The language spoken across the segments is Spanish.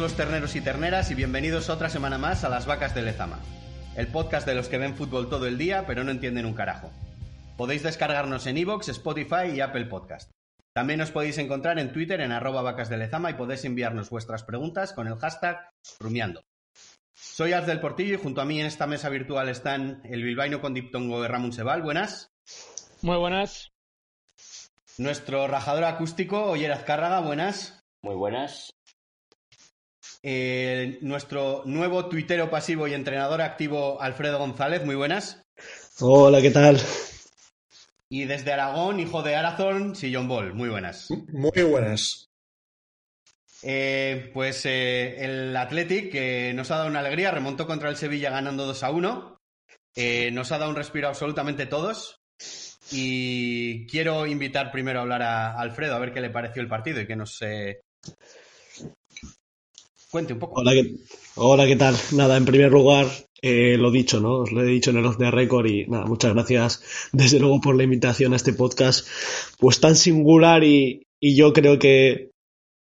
Los terneros y terneras y bienvenidos otra semana más a Las Vacas de Lezama, el podcast de los que ven fútbol todo el día pero no entienden un carajo. Podéis descargarnos en iVoox, Spotify y Apple Podcast. También os podéis encontrar en Twitter en arroba vacas de Lezama y podéis enviarnos vuestras preguntas con el hashtag rumiando. Soy Az del Portillo y junto a mí en esta mesa virtual están el bilbaíno con diptongo de Ramón Sebal, buenas. Muy buenas. Nuestro rajador acústico, Oyer Azcárraga, buenas. Muy buenas. Eh, nuestro nuevo tuitero pasivo y entrenador activo, Alfredo González, muy buenas. Hola, ¿qué tal? Y desde Aragón, hijo de Arazón, Sillon Ball, muy buenas. Muy buenas. Eh, pues eh, el Athletic, que nos ha dado una alegría, remontó contra el Sevilla ganando 2 a 1. Eh, nos ha dado un respiro absolutamente todos. Y quiero invitar primero a hablar a Alfredo a ver qué le pareció el partido y que nos eh, cuente un poco. Hola, ¿qué, hola, ¿qué tal? Nada, en primer lugar, eh, lo dicho, ¿no? Os lo he dicho en el off de récord y nada, muchas gracias desde luego por la invitación a este podcast, pues tan singular y, y yo creo que,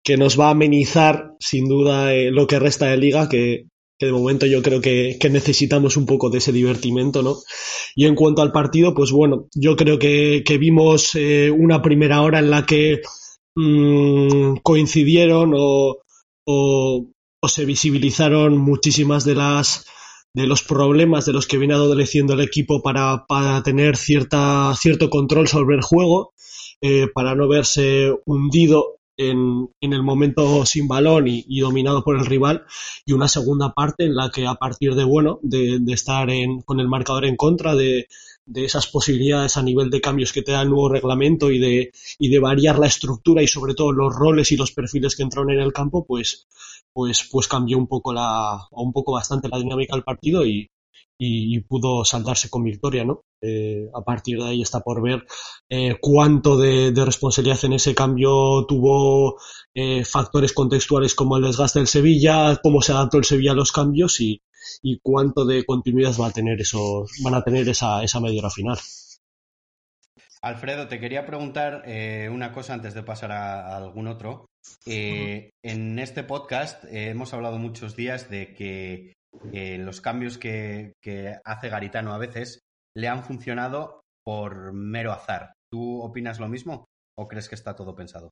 que nos va a amenizar sin duda eh, lo que resta de liga, que, que de momento yo creo que, que, necesitamos un poco de ese divertimento, ¿no? Y en cuanto al partido, pues bueno, yo creo que, que vimos eh, una primera hora en la que mmm, coincidieron o, o, se visibilizaron muchísimas de las de los problemas de los que viene adoleciendo el equipo para, para tener cierta, cierto control sobre el juego, eh, para no verse hundido en, en, el momento sin balón y, y, dominado por el rival y una segunda parte en la que a partir de bueno de, de estar en, con el marcador en contra de, de, esas posibilidades a nivel de cambios que te da el nuevo reglamento y de, y de variar la estructura y sobre todo los roles y los perfiles que entraron en el campo pues pues pues cambió un poco la un poco bastante la dinámica del partido y, y, pudo saltarse con victoria, ¿no? Eh, a partir de ahí está por ver eh, cuánto de, responsabilidad en ese cambio tuvo eh, factores contextuales como el desgaste del Sevilla, cómo se adaptó el Sevilla a los cambios y, cuánto de continuidad va a tener esos, van a tener esa, esa media hora final. Alfredo, te quería preguntar una cosa antes de pasar a, algún otro. En este podcast hemos hablado muchos días de que eh, los cambios que, hace Garitano a veces le han funcionado por mero azar. ¿Tú opinas lo mismo o crees que está todo pensado?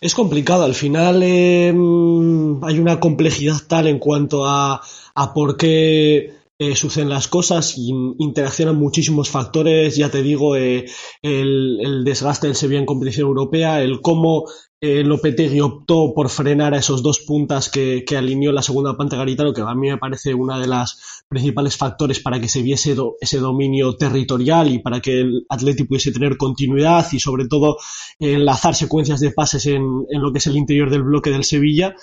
Es complicado, al final eh, hay una complejidad tal en cuanto a, a por qué eh, suceden las cosas y interaccionan muchísimos factores, ya te digo, eh, el, desgaste del Sevilla en competición europea, el cómo eh, Lopetegui optó por frenar a esos dos puntas que, alineó la segunda parte Garitano, que a mí me parece una de las principales factores para que se viese ese dominio territorial y para que el Atleti pudiese tener continuidad y sobre todo enlazar secuencias de pases en, lo que es el interior del bloque del Sevilla.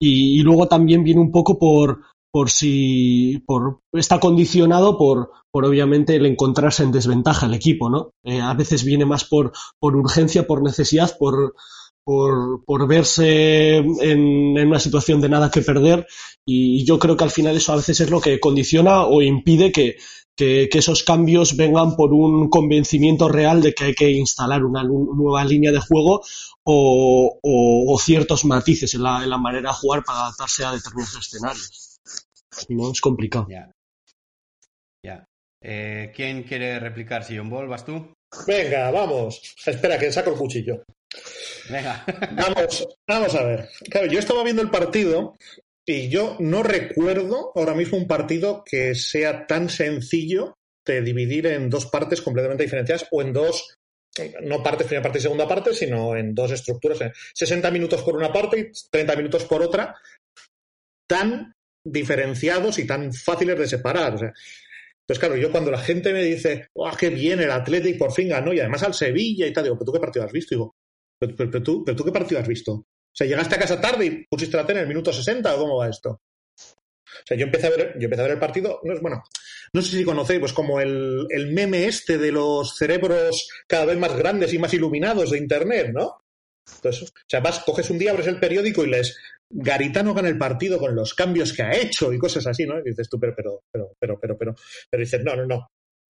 Y luego también viene un poco por, por si por está condicionado por por obviamente el encontrarse en desventaja el equipo no eh, a veces viene más por por urgencia por necesidad por por, verse en, una situación de nada que perder y yo creo que al final eso a veces es lo que condiciona o impide que, esos cambios vengan por un convencimiento real de que hay que instalar una nueva línea de juego o, o, o ciertos matices en la, en la manera de jugar para adaptarse a determinados escenarios. No, es complicado. Ya. ya. Eh, ¿Quién quiere replicar? Si John Ball, ¿vas tú? Venga, vamos. Espera, que saco el cuchillo. Venga. Vamos, vamos a ver. Claro, yo estaba viendo el partido y yo no recuerdo ahora mismo un partido que sea tan sencillo de dividir en dos partes completamente diferenciadas o en dos, no partes, primera parte y segunda parte, sino en dos estructuras. 60 minutos por una parte y 30 minutos por otra, tan diferenciados y tan fáciles de separar. O sea, entonces, claro, yo cuando la gente me dice, ¡ah, qué bien el Athletic por fin ganó! Y además al Sevilla y tal, digo, ¿pero tú qué partido has visto? Digo, ¿pero, tú, ¿pero tú qué partido has visto? O sea, llegaste a casa tarde y pusiste la tele en el minuto 60 o cómo va esto? O sea, yo empecé a ver, yo empecé a ver el partido, no es bueno, no sé si conocéis, pues como el meme este de los cerebros cada vez más grandes y más iluminados de internet, ¿no? Entonces, o sea, vas, coges un día, abres el periódico y lees Garitano gana el partido con los cambios que ha hecho y cosas así, ¿no? Y dices tú, pero, pero, pero, pero, pero, pero, pero dices, no, no, no.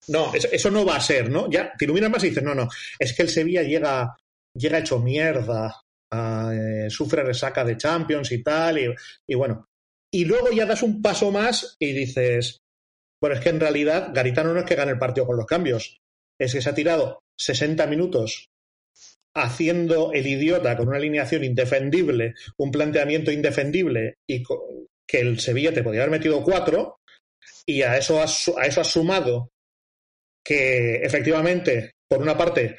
No, eso, no va a ser, ¿no? Ya te iluminas más y dices, no, no, es que el Sevilla llega, llega hecho mierda, eh, sufre resaca de Champions y tal, y, y bueno. Y luego ya das un paso más y dices, bueno, es que en realidad Garitano no es que gane el partido con los cambios, es que se ha tirado 60 minutos haciendo el idiota con una alineación indefendible, un planteamiento indefendible y que el Sevilla te podía haber metido cuatro y a eso has, a eso sumado que efectivamente, por una parte,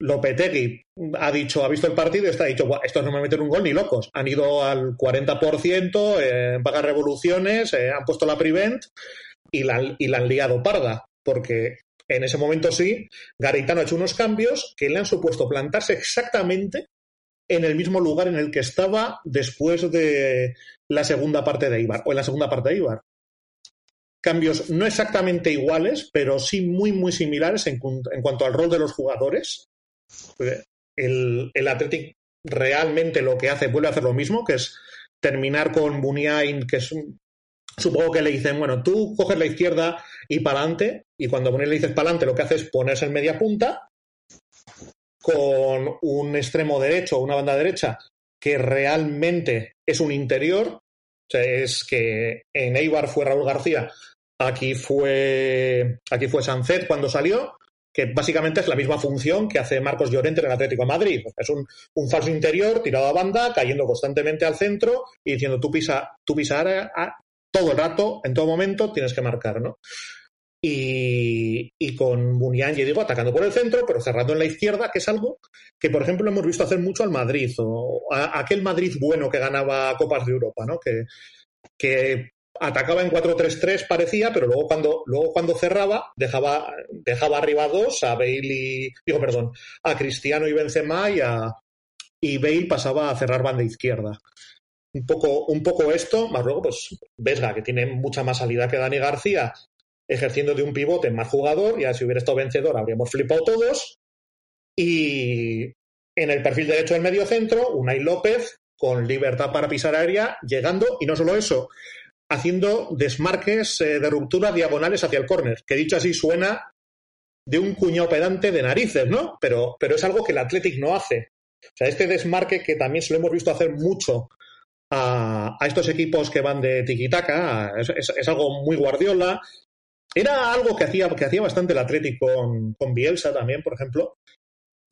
Lopetegui ha dicho, ha visto el partido y está dicho, estos no me meten un gol ni locos. Han ido al 40% eh, en pagar revoluciones, eh, han puesto la prevent y la, y la han liado parda, porque en ese momento sí, Garitano ha hecho unos cambios que le han supuesto plantarse exactamente en el mismo lugar en el que estaba después de la segunda parte de Ibar, o en la segunda parte de Ibar. Cambios no exactamente iguales, pero sí muy, muy similares en, cuanto al rol de los jugadores. El, el Athletic realmente lo que hace, vuelve a hacer lo mismo, que es terminar con Muniain, que es supongo que le dicen, bueno, tú coges la izquierda y para adelante, y cuando le dices para adelante, lo que hace es ponerse en media punta con un extremo derecho o una banda derecha que realmente es un interior. O sea, es que en Eibar fue Raúl García, aquí fue, aquí fue Sancet cuando salió, que básicamente es la misma función que hace Marcos Llorente en el Atlético de Madrid. Es un, falso interior tirado a banda, cayendo constantemente al centro y diciendo tú pisa, tú todo el rato, en todo momento, tienes que marcar, ¿no? Y, con Munian, ya digo, atacando por el centro, pero cerrando en la izquierda, que es algo que, por ejemplo, hemos visto hacer mucho al Madrid, o a, aquel Madrid bueno que ganaba Copas de Europa, ¿no? Que, atacaba en 4-3-3 parecía, pero luego cuando, luego cuando cerraba dejaba, dejaba arriba dos a Bale y, digo, perdón, a Cristiano y Benzema y a, y Bale pasaba a cerrar banda izquierda un poco, un poco esto, más luego, pues Vesga, que tiene mucha más salida que Dani García, ejerciendo de un pivote más jugador, ya si hubiera estado vencedor habríamos flipado todos. Y en el perfil derecho del medio centro, Unai López con libertad para pisar área, llegando, y no solo eso, haciendo desmarques eh, de ruptura diagonales hacia el córner, que dicho así suena de un cuñado pedante de narices, ¿no? Pero, pero es algo que el Athletic no hace. O sea, este desmarque que también se lo hemos visto hacer mucho a, estos equipos que van de tiquitaca. Es, es, algo muy Guardiola. Era algo que hacía, que hacía bastante el Atlético con, Bielsa también, por ejemplo.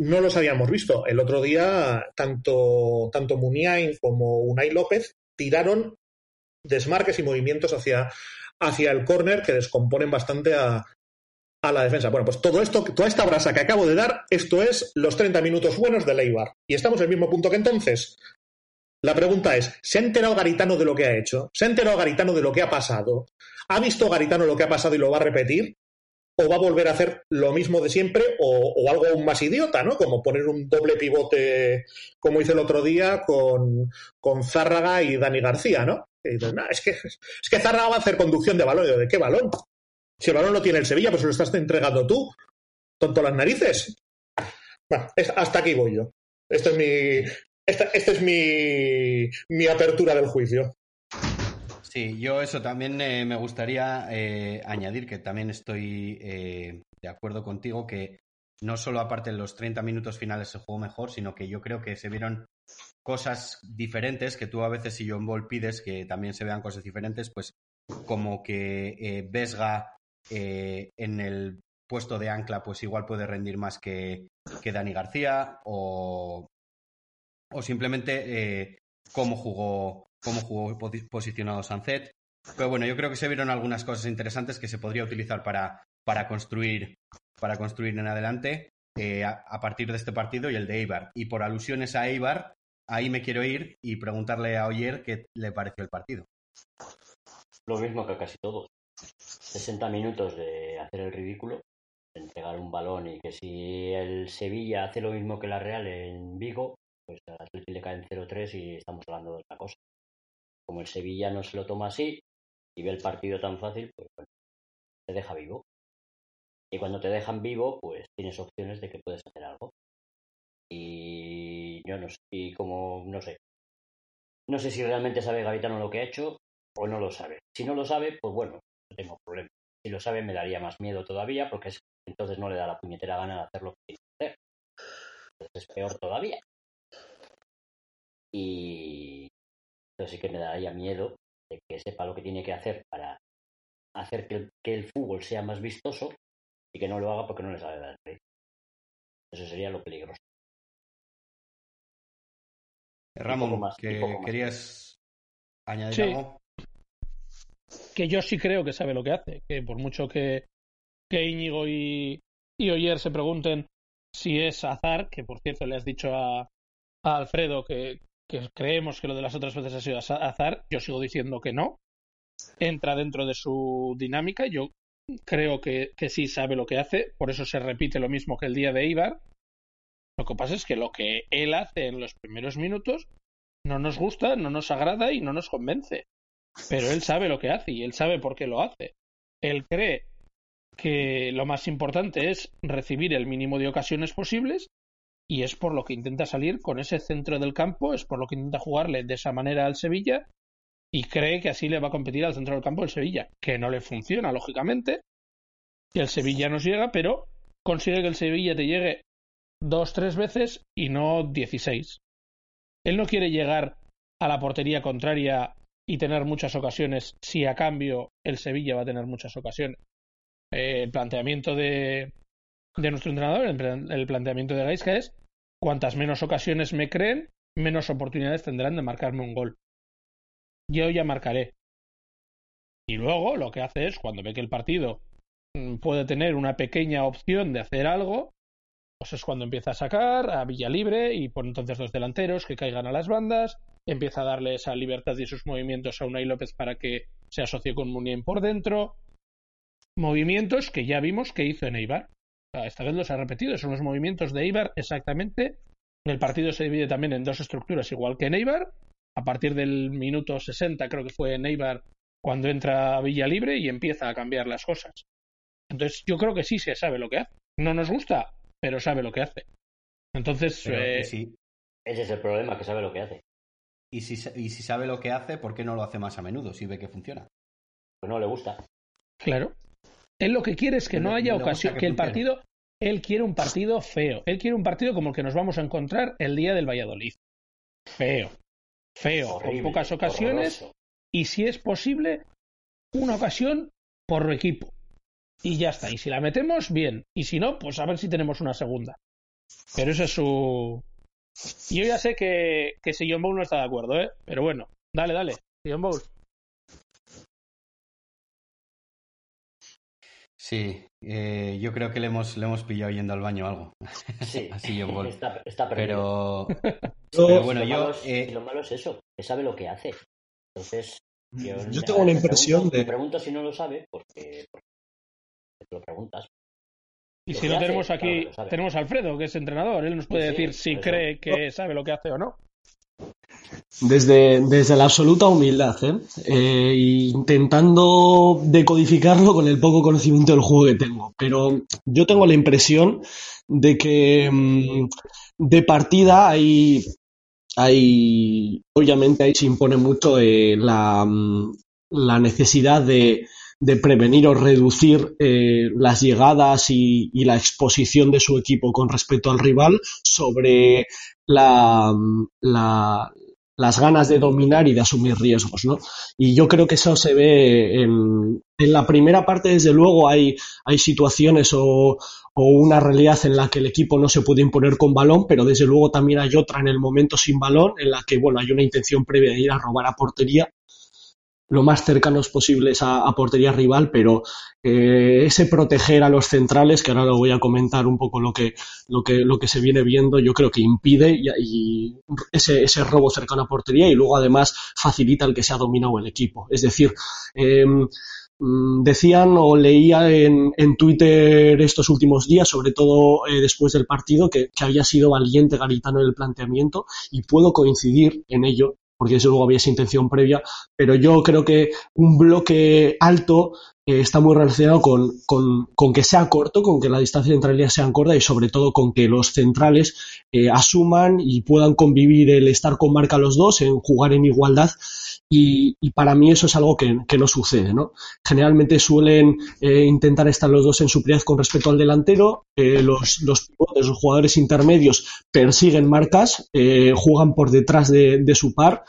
No los habíamos visto. El otro día, tanto, tanto Muniain como Unai López tiraron desmarques y movimientos hacia, hacia el córner que descomponen bastante a, a la defensa. Bueno, pues todo esto, toda esta brasa que acabo de dar, esto es los 30 minutos buenos de Leibar. Y estamos en el mismo punto que entonces. La pregunta es, ¿se ha enterado Garitano de lo que ha hecho? ¿Se ha enterado Garitano de lo que ha pasado? ¿Ha visto Garitano lo que ha pasado y lo va a repetir? ¿O va a volver a hacer lo mismo de siempre o, algo aún más idiota, ¿no? Como poner un doble pivote, como hice el otro día con, Zárraga y Dani García, ¿no? es, que, Zárraga va a hacer conducción de balón. ¿De qué balón? Si el balón lo tiene el Sevilla, pues lo estás entregando tú. Tonto las narices. Bueno, hasta aquí voy yo. Este es mi, esta, es mi, apertura del juicio. Sí, yo eso también eh, me gustaría eh, añadir que también estoy eh, de acuerdo contigo que no solo aparte de los 30 minutos finales se jugó mejor, sino que yo creo que se vieron cosas diferentes que tú a veces si John Ball pides que también se vean cosas diferentes, pues como que Vesga en el puesto de ancla, pues igual puede rendir más que, que Dani García o, o simplemente eh, cómo jugó cómo jugó posicionado Sancet. Pero bueno, yo creo que se vieron algunas cosas interesantes que se podría utilizar para, para construir para construir en adelante eh, a, a, partir de este partido y el de Eibar. Y por alusiones a Eibar, ahí me quiero ir y preguntarle a Oyer qué le pareció el partido. Lo mismo que casi todos. 60 minutos de hacer el ridículo, de entregar un balón y que si el Sevilla hace lo mismo que la Real en Vigo, pues al Atlético le caen 0-3 y estamos hablando de otra cosa. Como el Sevilla no se lo toma así y ve el partido tan fácil, pues bueno, te deja vivo. Y cuando te dejan vivo, pues tienes opciones de que puedes hacer algo. Y yo no sé, y como no sé. No sé si realmente sabe Garitano lo que ha hecho o no lo sabe. Si no lo sabe, pues bueno, no tengo problema. Si lo sabe, me daría más miedo todavía, porque es, entonces no le da la puñetera gana de hacer lo que tiene que hacer. Entonces es peor todavía. Y entonces sí que me daría miedo de que sepa lo que tiene que hacer para hacer que el, que el fútbol sea más vistoso y que no lo haga porque no le sabe dar el Eso sería lo peligroso. Ramón, más, que querías añadir sí. algo. Que yo sí creo que sabe lo que hace. Que por mucho que, que Íñigo y, y Oyer se pregunten si es azar, que por cierto le has dicho a, a Alfredo que, que creemos que lo de las otras veces ha sido azar, yo sigo diciendo que no. Entra dentro de su dinámica. Yo creo que, que, sí sabe lo que hace, por eso se repite lo mismo que el día de Ibar. Lo que pasa es que lo que él hace en los primeros minutos no nos gusta, no nos agrada y no nos convence. Pero él sabe lo que hace y él sabe por qué lo hace. Él cree que lo más importante es recibir el mínimo de ocasiones posibles y es por lo que intenta salir con ese centro del campo, es por lo que intenta jugarle de esa manera al Sevilla y cree que así le va a competir al centro del campo el Sevilla, que no le funciona, lógicamente, y el Sevilla nos llega, pero consigue que el Sevilla te llegue dos, tres veces y no dieciséis. Él no quiere llegar a la portería contraria y tener muchas ocasiones si a cambio el Sevilla va a tener muchas ocasiones. Eh, el planteamiento de, de nuestro entrenador, el, planteamiento de Gaisca es cuantas menos ocasiones me creen, menos oportunidades tendrán de marcarme un gol yo ya marcaré. Y luego lo que hace es, cuando ve que el partido puede tener una pequeña opción de hacer algo, pues es cuando empieza a sacar a Villa Libre y pone entonces los delanteros que caigan a las bandas, empieza a darle esa libertad y sus movimientos a Unai López para que se asocie con Munien por dentro. Movimientos que ya vimos que hizo en Eibar. Esta vez los ha repetido, son los movimientos de Eibar exactamente. El partido se divide también en dos estructuras, igual que en Eibar, a partir del minuto 60, creo que fue Neibar cuando entra a Villa Libre y empieza a cambiar las cosas. Entonces, yo creo que sí se sabe lo que hace. No nos gusta, pero sabe lo que hace. Entonces, Pero, eh, si- Ese es el problema, que sabe lo que hace. y, si, sa- y si sabe lo que hace, ¿por qué no lo hace más a menudo si ve que funciona? Pues no le gusta. claro. Él lo que quiere es que No haya no ocasión, que que el partido, él quiere un partido feo. Él quiere un partido como el que nos vamos a encontrar el día del Valladolid. Feo. Feo, Horrible, con pocas ocasiones horroroso. y si es posible, una ocasión por equipo. Y ya está. Y si la metemos, bien. Y si no, pues a ver si tenemos una segunda. Pero ese es su. Y yo ya sé que, que Sillon Bowl no está de acuerdo, ¿eh? Pero bueno, dale, dale. Sillon Bowl. Sí, eh, yo creo que le hemos, le hemos pillado yendo al baño o algo. Sí, Así está, está perdido. Pero, bueno, lo, yo... malo es, eh, lo malo es eso, que sabe lo que hace. Entonces, yo, Yo tengo la impresión pregunto, de- Me pregunto si no lo sabe, porque, porque te lo preguntas. Y si no tenemos aquí, tenemos a Alfredo, que es entrenador. Él nos puede Sí, decir si cree que sabe lo que hace o no. Desde, desde la absoluta humildad, ¿eh? Eh, intentando decodificarlo con el poco conocimiento del juego que tengo. Pero yo tengo la impresión de que mm, de partida hay, hay, obviamente ahí se impone mucho eh, la, mm, la necesidad de, de prevenir o reducir eh, las llegadas y, y la exposición de su equipo con respecto al rival sobre la, la, las ganas de dominar y de asumir riesgos, ¿no? Y yo creo que eso se ve en, en la primera parte, desde luego, hay, hay situaciones o, o, una realidad en la que el equipo no se puede imponer con balón, pero desde luego también hay otra en el momento sin balón, en la que, bueno, hay una intención previa de ir a robar a portería lo más cercanos posibles a, portería rival, pero eh, ese proteger a los centrales, que ahora lo voy a comentar un poco lo que, lo que, lo que se viene viendo, yo creo que impide y, ese, ese, robo cercano a portería y luego además facilita el que se ha dominado el equipo. Es decir, eh, decían o leía en, en, Twitter estos últimos días, sobre todo eh, después del partido, que, que, había sido valiente Garitano en el planteamiento y puedo coincidir en ello porque desde luego había esa intención previa, pero yo creo que un bloque alto eh, está muy relacionado con, con, con, que sea corto, con que la distancia de centralidad sea corta y sobre todo con que los centrales eh, asuman y puedan convivir el estar con marca los dos, en jugar en igualdad y, y, para mí eso es algo que, no sucede, ¿no? Generalmente suelen eh, intentar estar los dos en superioridad con respecto al delantero, eh, los, los los jugadores intermedios persiguen marcas, eh, juegan por detrás de, su par,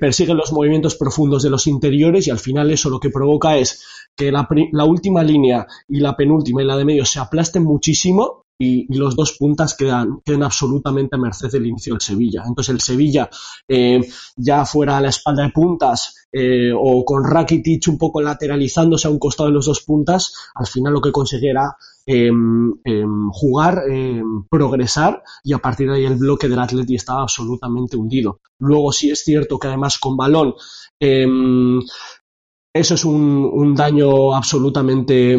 persiguen los movimientos profundos de los interiores y al final eso lo que provoca es que la, la última línea y la penúltima y la de medio se aplasten muchísimo y, los dos puntas quedan, quedan absolutamente a merced del inicio del Sevilla. Entonces el Sevilla, eh, ya fuera a la espalda de puntas eh, o con Rakitic un poco lateralizándose a un costado de los dos puntas, al final lo que conseguirá eh, jugar, progresar y a partir de ahí el bloque del Atleti estaba absolutamente hundido. Luego sí es cierto que además con balón em, eso es un, un daño absolutamente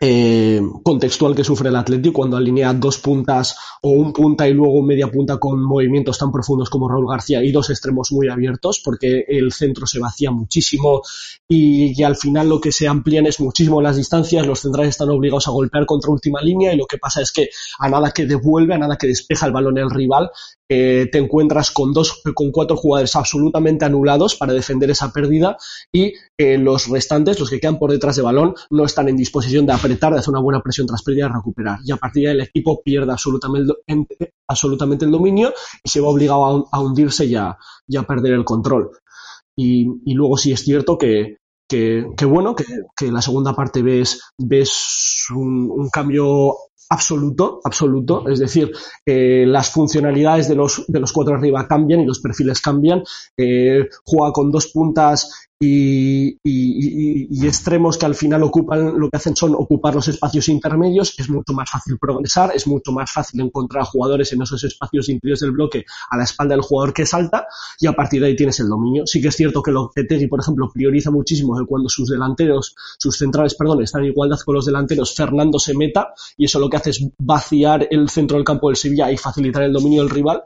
eh, contextual que sufre el Atlético cuando alinea dos puntas o un punta y luego media punta con movimientos tan profundos como Raúl García y dos extremos muy abiertos porque el centro se vacía muchísimo y, y, al final lo que se amplían es muchísimo las distancias, los centrales están obligados a golpear contra última línea y lo que pasa es que a nada que devuelve, a nada que despeja el balón el rival, eh, te encuentras con dos, con cuatro jugadores absolutamente anulados para defender esa pérdida y eh, los restantes, los que quedan por detrás de balón, no están en disposición de apretar, de hacer una buena presión tras pérdida y recuperar. Y a partir de ahí el equipo pierde absolutamente, absolutamente el dominio y se va obligado a, hundirse y a, perder el control. Y, luego sí es cierto que, que, que bueno, que, la segunda parte ves, ves un cambio absoluto, absoluto, es decir, eh, las funcionalidades de los, de los cuatro arriba cambian y los perfiles cambian, eh, juega con dos puntas y, y, y, extremos que al final ocupan, lo que hacen son ocupar los espacios intermedios, es mucho más fácil progresar, es mucho más fácil encontrar jugadores en esos espacios interiores del bloque a la espalda del jugador que salta y a partir de ahí tienes el dominio. Sí que es cierto que Lopetegui, por ejemplo, prioriza muchísimo que cuando sus delanteros, sus centrales, perdón, están en igualdad con los delanteros, Fernando se meta y eso lo que hace es vaciar el centro del campo del Sevilla y facilitar el dominio del rival.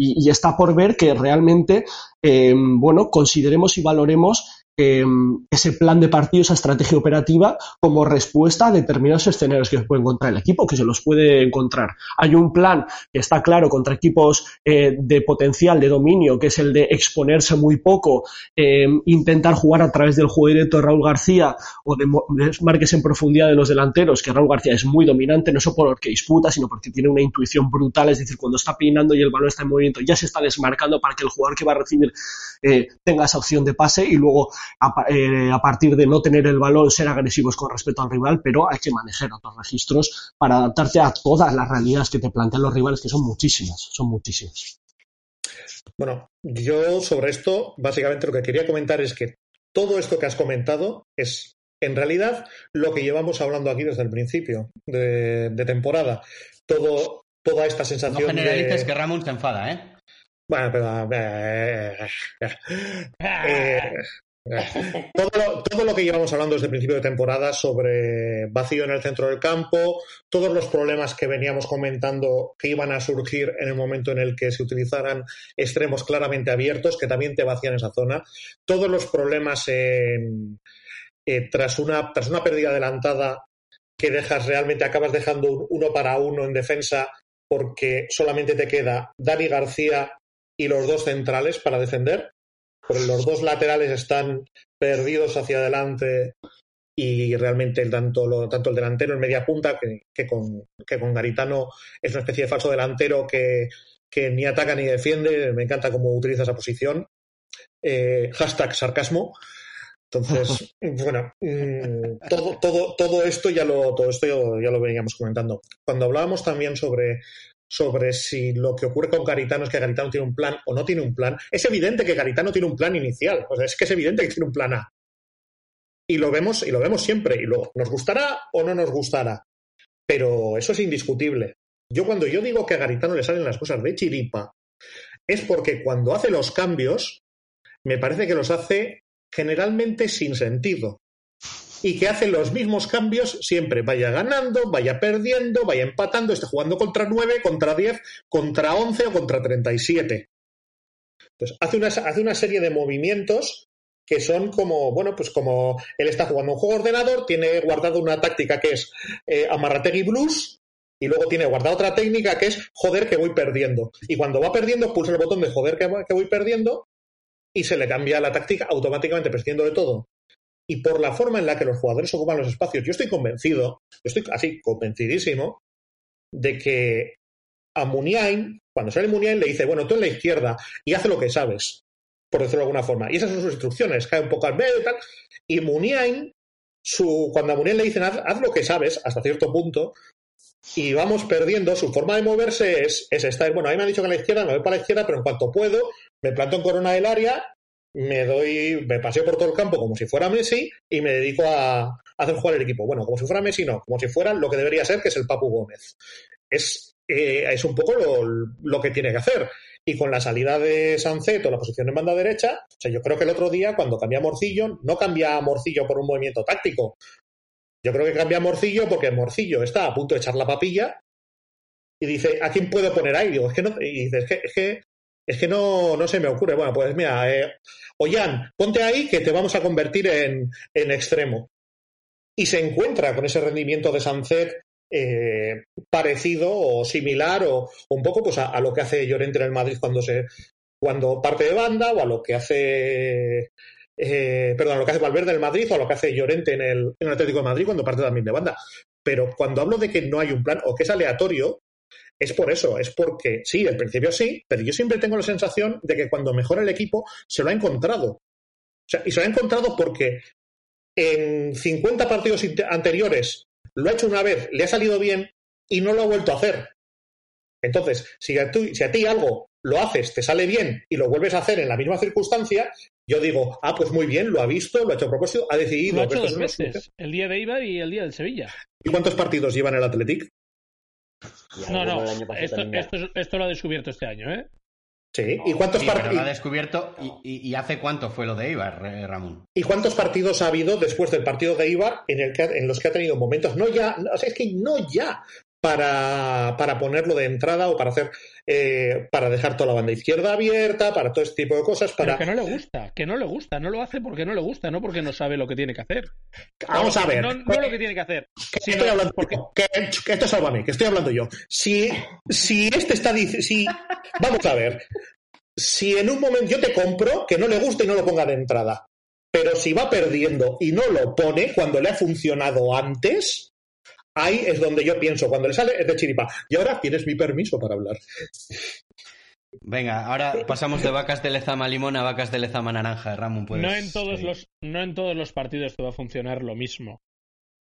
Y, y, está por ver que realmente, eh, bueno, consideremos y valoremos eh, ese plan de partido, esa estrategia operativa como respuesta a determinados escenarios que se puede encontrar el equipo, que se los puede encontrar. Hay un plan que está claro contra equipos eh, de potencial, de dominio, que es el de exponerse muy poco, eh, intentar jugar a través del juego directo de Raúl García o de, marques en profundidad de los delanteros, que Raúl García es muy dominante, no solo porque disputa, sino porque tiene una intuición brutal, es decir, cuando está peinando y el balón está en movimiento, ya se está desmarcando para que el jugador que va a recibir eh, tenga esa opción de pase y luego a, eh, a, partir de no tener el balón ser agresivos con respecto al rival, pero hay que manejar otros registros para adaptarte a todas las realidades que te plantean los rivales, que son muchísimas, son muchísimas. Bueno, yo sobre esto, básicamente lo que quería comentar es que todo esto que has comentado es en realidad lo que llevamos hablando aquí desde el principio de, de temporada. Todo, toda esta sensación. No generalices de... que Ramón se enfada, ¿eh? Bueno, pero. Eh, eh, todo, lo, que llevamos hablando desde el principio de temporada sobre vacío en el centro del campo, todos los problemas que veníamos comentando que iban a surgir en el momento en el que se utilizaran extremos claramente abiertos, que también te vacían esa zona, todos los problemas en, eh, tras, una, tras una pérdida adelantada que dejas realmente, acabas dejando un uno para uno en defensa porque solamente te queda Dani García y los dos centrales para defender pero los dos laterales están perdidos hacia adelante y realmente el, tanto, lo, tanto el delantero en media punta que, que, con, que con Garitano es una especie de falso delantero que que ni ataca ni defiende. Me encanta cómo utiliza esa posición. Eh, hashtag sarcasmo. Entonces, bueno, mm, todo, todo, todo esto ya lo, todo esto ya lo veníamos comentando. Cuando hablábamos también sobre, sobre si lo que ocurre con Garitano es que Garitano tiene un plan o no tiene un plan, es evidente que Garitano tiene un plan inicial. O sea, es que es evidente que tiene un plan A. Y lo vemos, y lo vemos siempre. Y luego, ¿nos gustará o no nos gustará? Pero eso es indiscutible. Yo cuando yo digo que a Garitano le salen las cosas de chiripa, es porque cuando hace los cambios, me parece que los hace generalmente sin sentido. Y que hace los mismos cambios siempre, vaya ganando, vaya perdiendo, vaya empatando, esté jugando contra 9, contra 10, contra 11 o contra 37. Entonces, hace una, hace una serie de movimientos que son como, bueno, pues como él está jugando un juego ordenador, tiene guardado una táctica que es eh, Amarrategui Blues, y luego tiene guardada otra técnica que es joder que voy perdiendo. Y cuando va perdiendo, pulsa el botón de joder que voy perdiendo y se le cambia la táctica automáticamente prescindiendo de todo. Y por la forma en la que los jugadores ocupan los espacios, yo estoy convencido, yo estoy así convencidísimo, de que a Muniain, cuando sale Muniain, le dice, bueno, tú en la izquierda y hace lo que sabes, por decirlo de alguna forma. Y esas son sus instrucciones, cae un poco al medio y tal. Y Muniain, su, cuando a Muniain le dicen, haz, haz, lo que sabes, hasta cierto punto, y vamos perdiendo, su forma de moverse es, es esta. Bueno, a mí me han dicho que a la izquierda, me voy para la izquierda, pero en cuanto puedo, me planto en corona del área, me doy, me paseo por todo el campo como si fuera Messi y me dedico a, hacer jugar el equipo. Bueno, como si fuera Messi, no, como si fuera lo que debería ser, que es el Papu Gómez. Es, eh, es un poco lo, que tiene que hacer. Y con la salida de Sanceto, la posición en banda derecha, o sea, yo creo que el otro día, cuando cambia Morcillo, no cambia Morcillo por un movimiento táctico. Yo creo que cambia Morcillo porque Morcillo está a punto de echar la papilla y dice, ¿a quién puedo poner ahí? Digo, es que no, y dice, es que es que no, no se me ocurre. Bueno, pues mira, eh, Ollán, ponte ahí que te vamos a convertir en, en extremo. Y se encuentra con ese rendimiento de Sancet eh, parecido o similar o, un poco pues a, lo que hace Llorente en el Madrid cuando se cuando parte de banda o a lo que hace eh, perdón, a lo que hace Valverde en el Madrid o a lo que hace Llorente en el Atlético de Madrid cuando parte también de banda. Pero cuando hablo de que no hay un plan o que es aleatorio, es por eso, es porque sí, al principio sí, pero yo siempre tengo la sensación de que cuando mejora el equipo se lo ha encontrado. O sea, y se lo ha encontrado porque en 50 partidos anteriores lo ha hecho una vez, le ha salido bien y no lo ha vuelto a hacer. Entonces, si a, si a ti algo lo haces, te sale bien y lo vuelves a hacer en la misma circunstancia, yo digo, ah, pues muy bien, lo ha visto, lo ha hecho a propósito, ha decidido. Lo ha hecho dos veces, el día de Ibar y el día del Sevilla. ¿Y cuántos partidos llevan el Athletic? No, no, esto, lo ha descubierto este año, ¿eh? Sí, ¿y cuántos partidos? Lo ha descubierto y, hace cuánto fue lo de Ibar, Ramón. ¿Y cuántos partidos ha habido después del partido de Ibar en, el que, en los que ha tenido momentos, no ya, o sea, es que no ya para, para ponerlo de entrada o para hacer eh, para dejar toda la banda izquierda abierta, para todo este tipo de cosas. Para... Pero que no le gusta, que no le gusta, no lo hace porque no le gusta, no porque no sabe lo que tiene que hacer. Vamos a ver. No, lo que tiene que hacer. Que estoy hablando porque... que, esto es sálvame, que estoy hablando yo. Si, si este está si, vamos a ver. Si en un momento yo te compro, que no le gusta y no lo ponga de entrada. Pero si va perdiendo y no lo pone cuando le ha funcionado antes, ahí es donde yo pienso, cuando le sale es de chiripa. Y ahora tienes mi permiso para hablar. Venga, ahora pasamos de vacas de lezama limón a vacas de lezama naranja, Ramón. No en todos los, no en todos los partidos te va a funcionar lo mismo.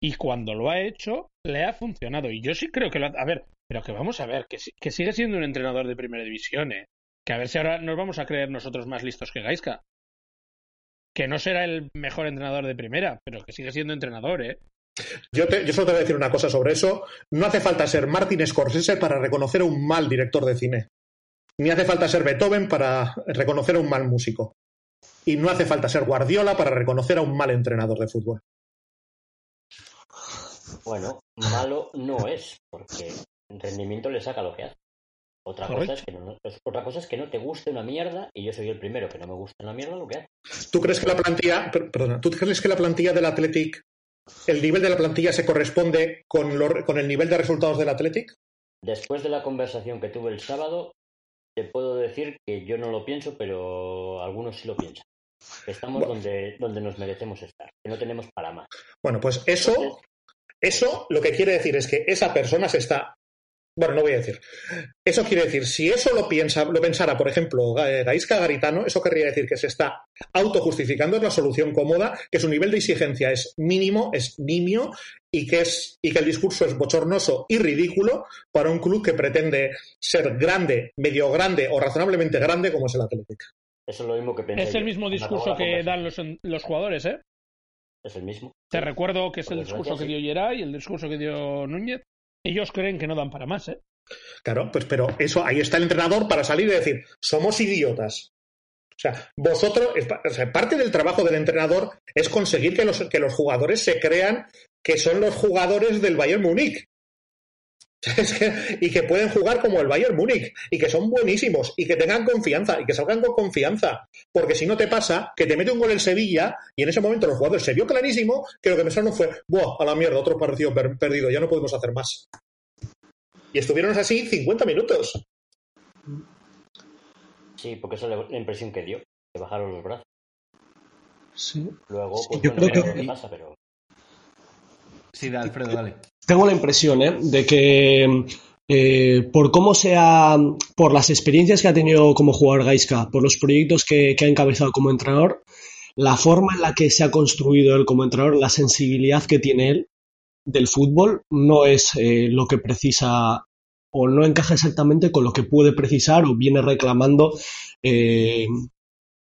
Y cuando lo ha hecho, le ha funcionado. Y yo sí creo que lo ha... A ver, pero que vamos a ver, que, que sigue siendo un entrenador de primera división, ¿eh? Que a ver si ahora nos vamos a creer nosotros más listos que Gaiska. Que no será el mejor entrenador de primera, pero que sigue siendo entrenador, ¿eh? Yo, yo, solo te voy a decir una cosa sobre eso. No hace falta ser Martin Scorsese para reconocer a un mal director de cine. Ni hace falta ser Beethoven para reconocer a un mal músico. Y no hace falta ser Guardiola para reconocer a un mal entrenador de fútbol. Bueno, malo no es, porque el rendimiento le saca lo que hace. Otra cosa, es que no, otra cosa es que no te guste una mierda y yo soy el primero que no me gusta una mierda lo que hace. ¿Tú crees que la plantilla, perdona, ¿tú crees que la plantilla del Athletic ¿El nivel de la plantilla se corresponde con, con el nivel de resultados del Athletic? Después de la conversación que tuve el sábado, te puedo decir que yo no lo pienso, pero algunos sí lo piensan. Estamos donde, donde nos merecemos estar, que no tenemos para más. Bueno, pues eso, eso lo que quiere decir es que esa persona se está Bueno, no voy a decir. Eso quiere decir, si eso lo, piensa, lo pensara, por ejemplo, Gaisca Garitano, eso querría decir que se está autojustificando, es la solución cómoda, que su nivel de exigencia es mínimo, es nimio, y que, es, y que el discurso es bochornoso y ridículo para un club que pretende ser grande, medio grande o razonablemente grande como es el Atlético. Eso es lo mismo que pensé Es el mismo discurso que dan los, los jugadores, ¿eh? Es el mismo. Te recuerdo que es el discurso que desgracia, dio Geray y el discurso que dio Núñez. Ellos creen que no dan para más, ¿eh? Claro, pues pero eso, ahí está el entrenador para salir y decir, somos idiotas. O sea, vosotros, o sea, parte del trabajo del entrenador es conseguir que los, que los jugadores se crean que son los jugadores del Bayern Múnich. Y que pueden jugar como el Bayern Múnich, y que son buenísimos, y que tengan confianza, y que salgan con confianza. Porque si no te pasa, que te mete un gol el Sevilla, y en ese momento los jugadores se vio clarísimo que lo que pensaron fue, ¡buah, a la mierda, otro partido per- perdido, ya no podemos hacer más! Y estuvieron así 50 minutos. Sí, porque esa es la impresión que dio, que bajaron los brazos. Sí. Luego, Sí, pues yo bueno, creo que- qué pasa, pero Sí, da, Alfredo, dale. Tengo la impresión ¿eh? de que eh, por cómo sea, por las experiencias que ha tenido como jugador Gaiska, por los proyectos que, que ha encabezado como entrenador, la forma en la que se ha construido él como entrenador, la sensibilidad que tiene él del fútbol, no es eh, lo que precisa o no encaja exactamente con lo que puede precisar o viene reclamando eh,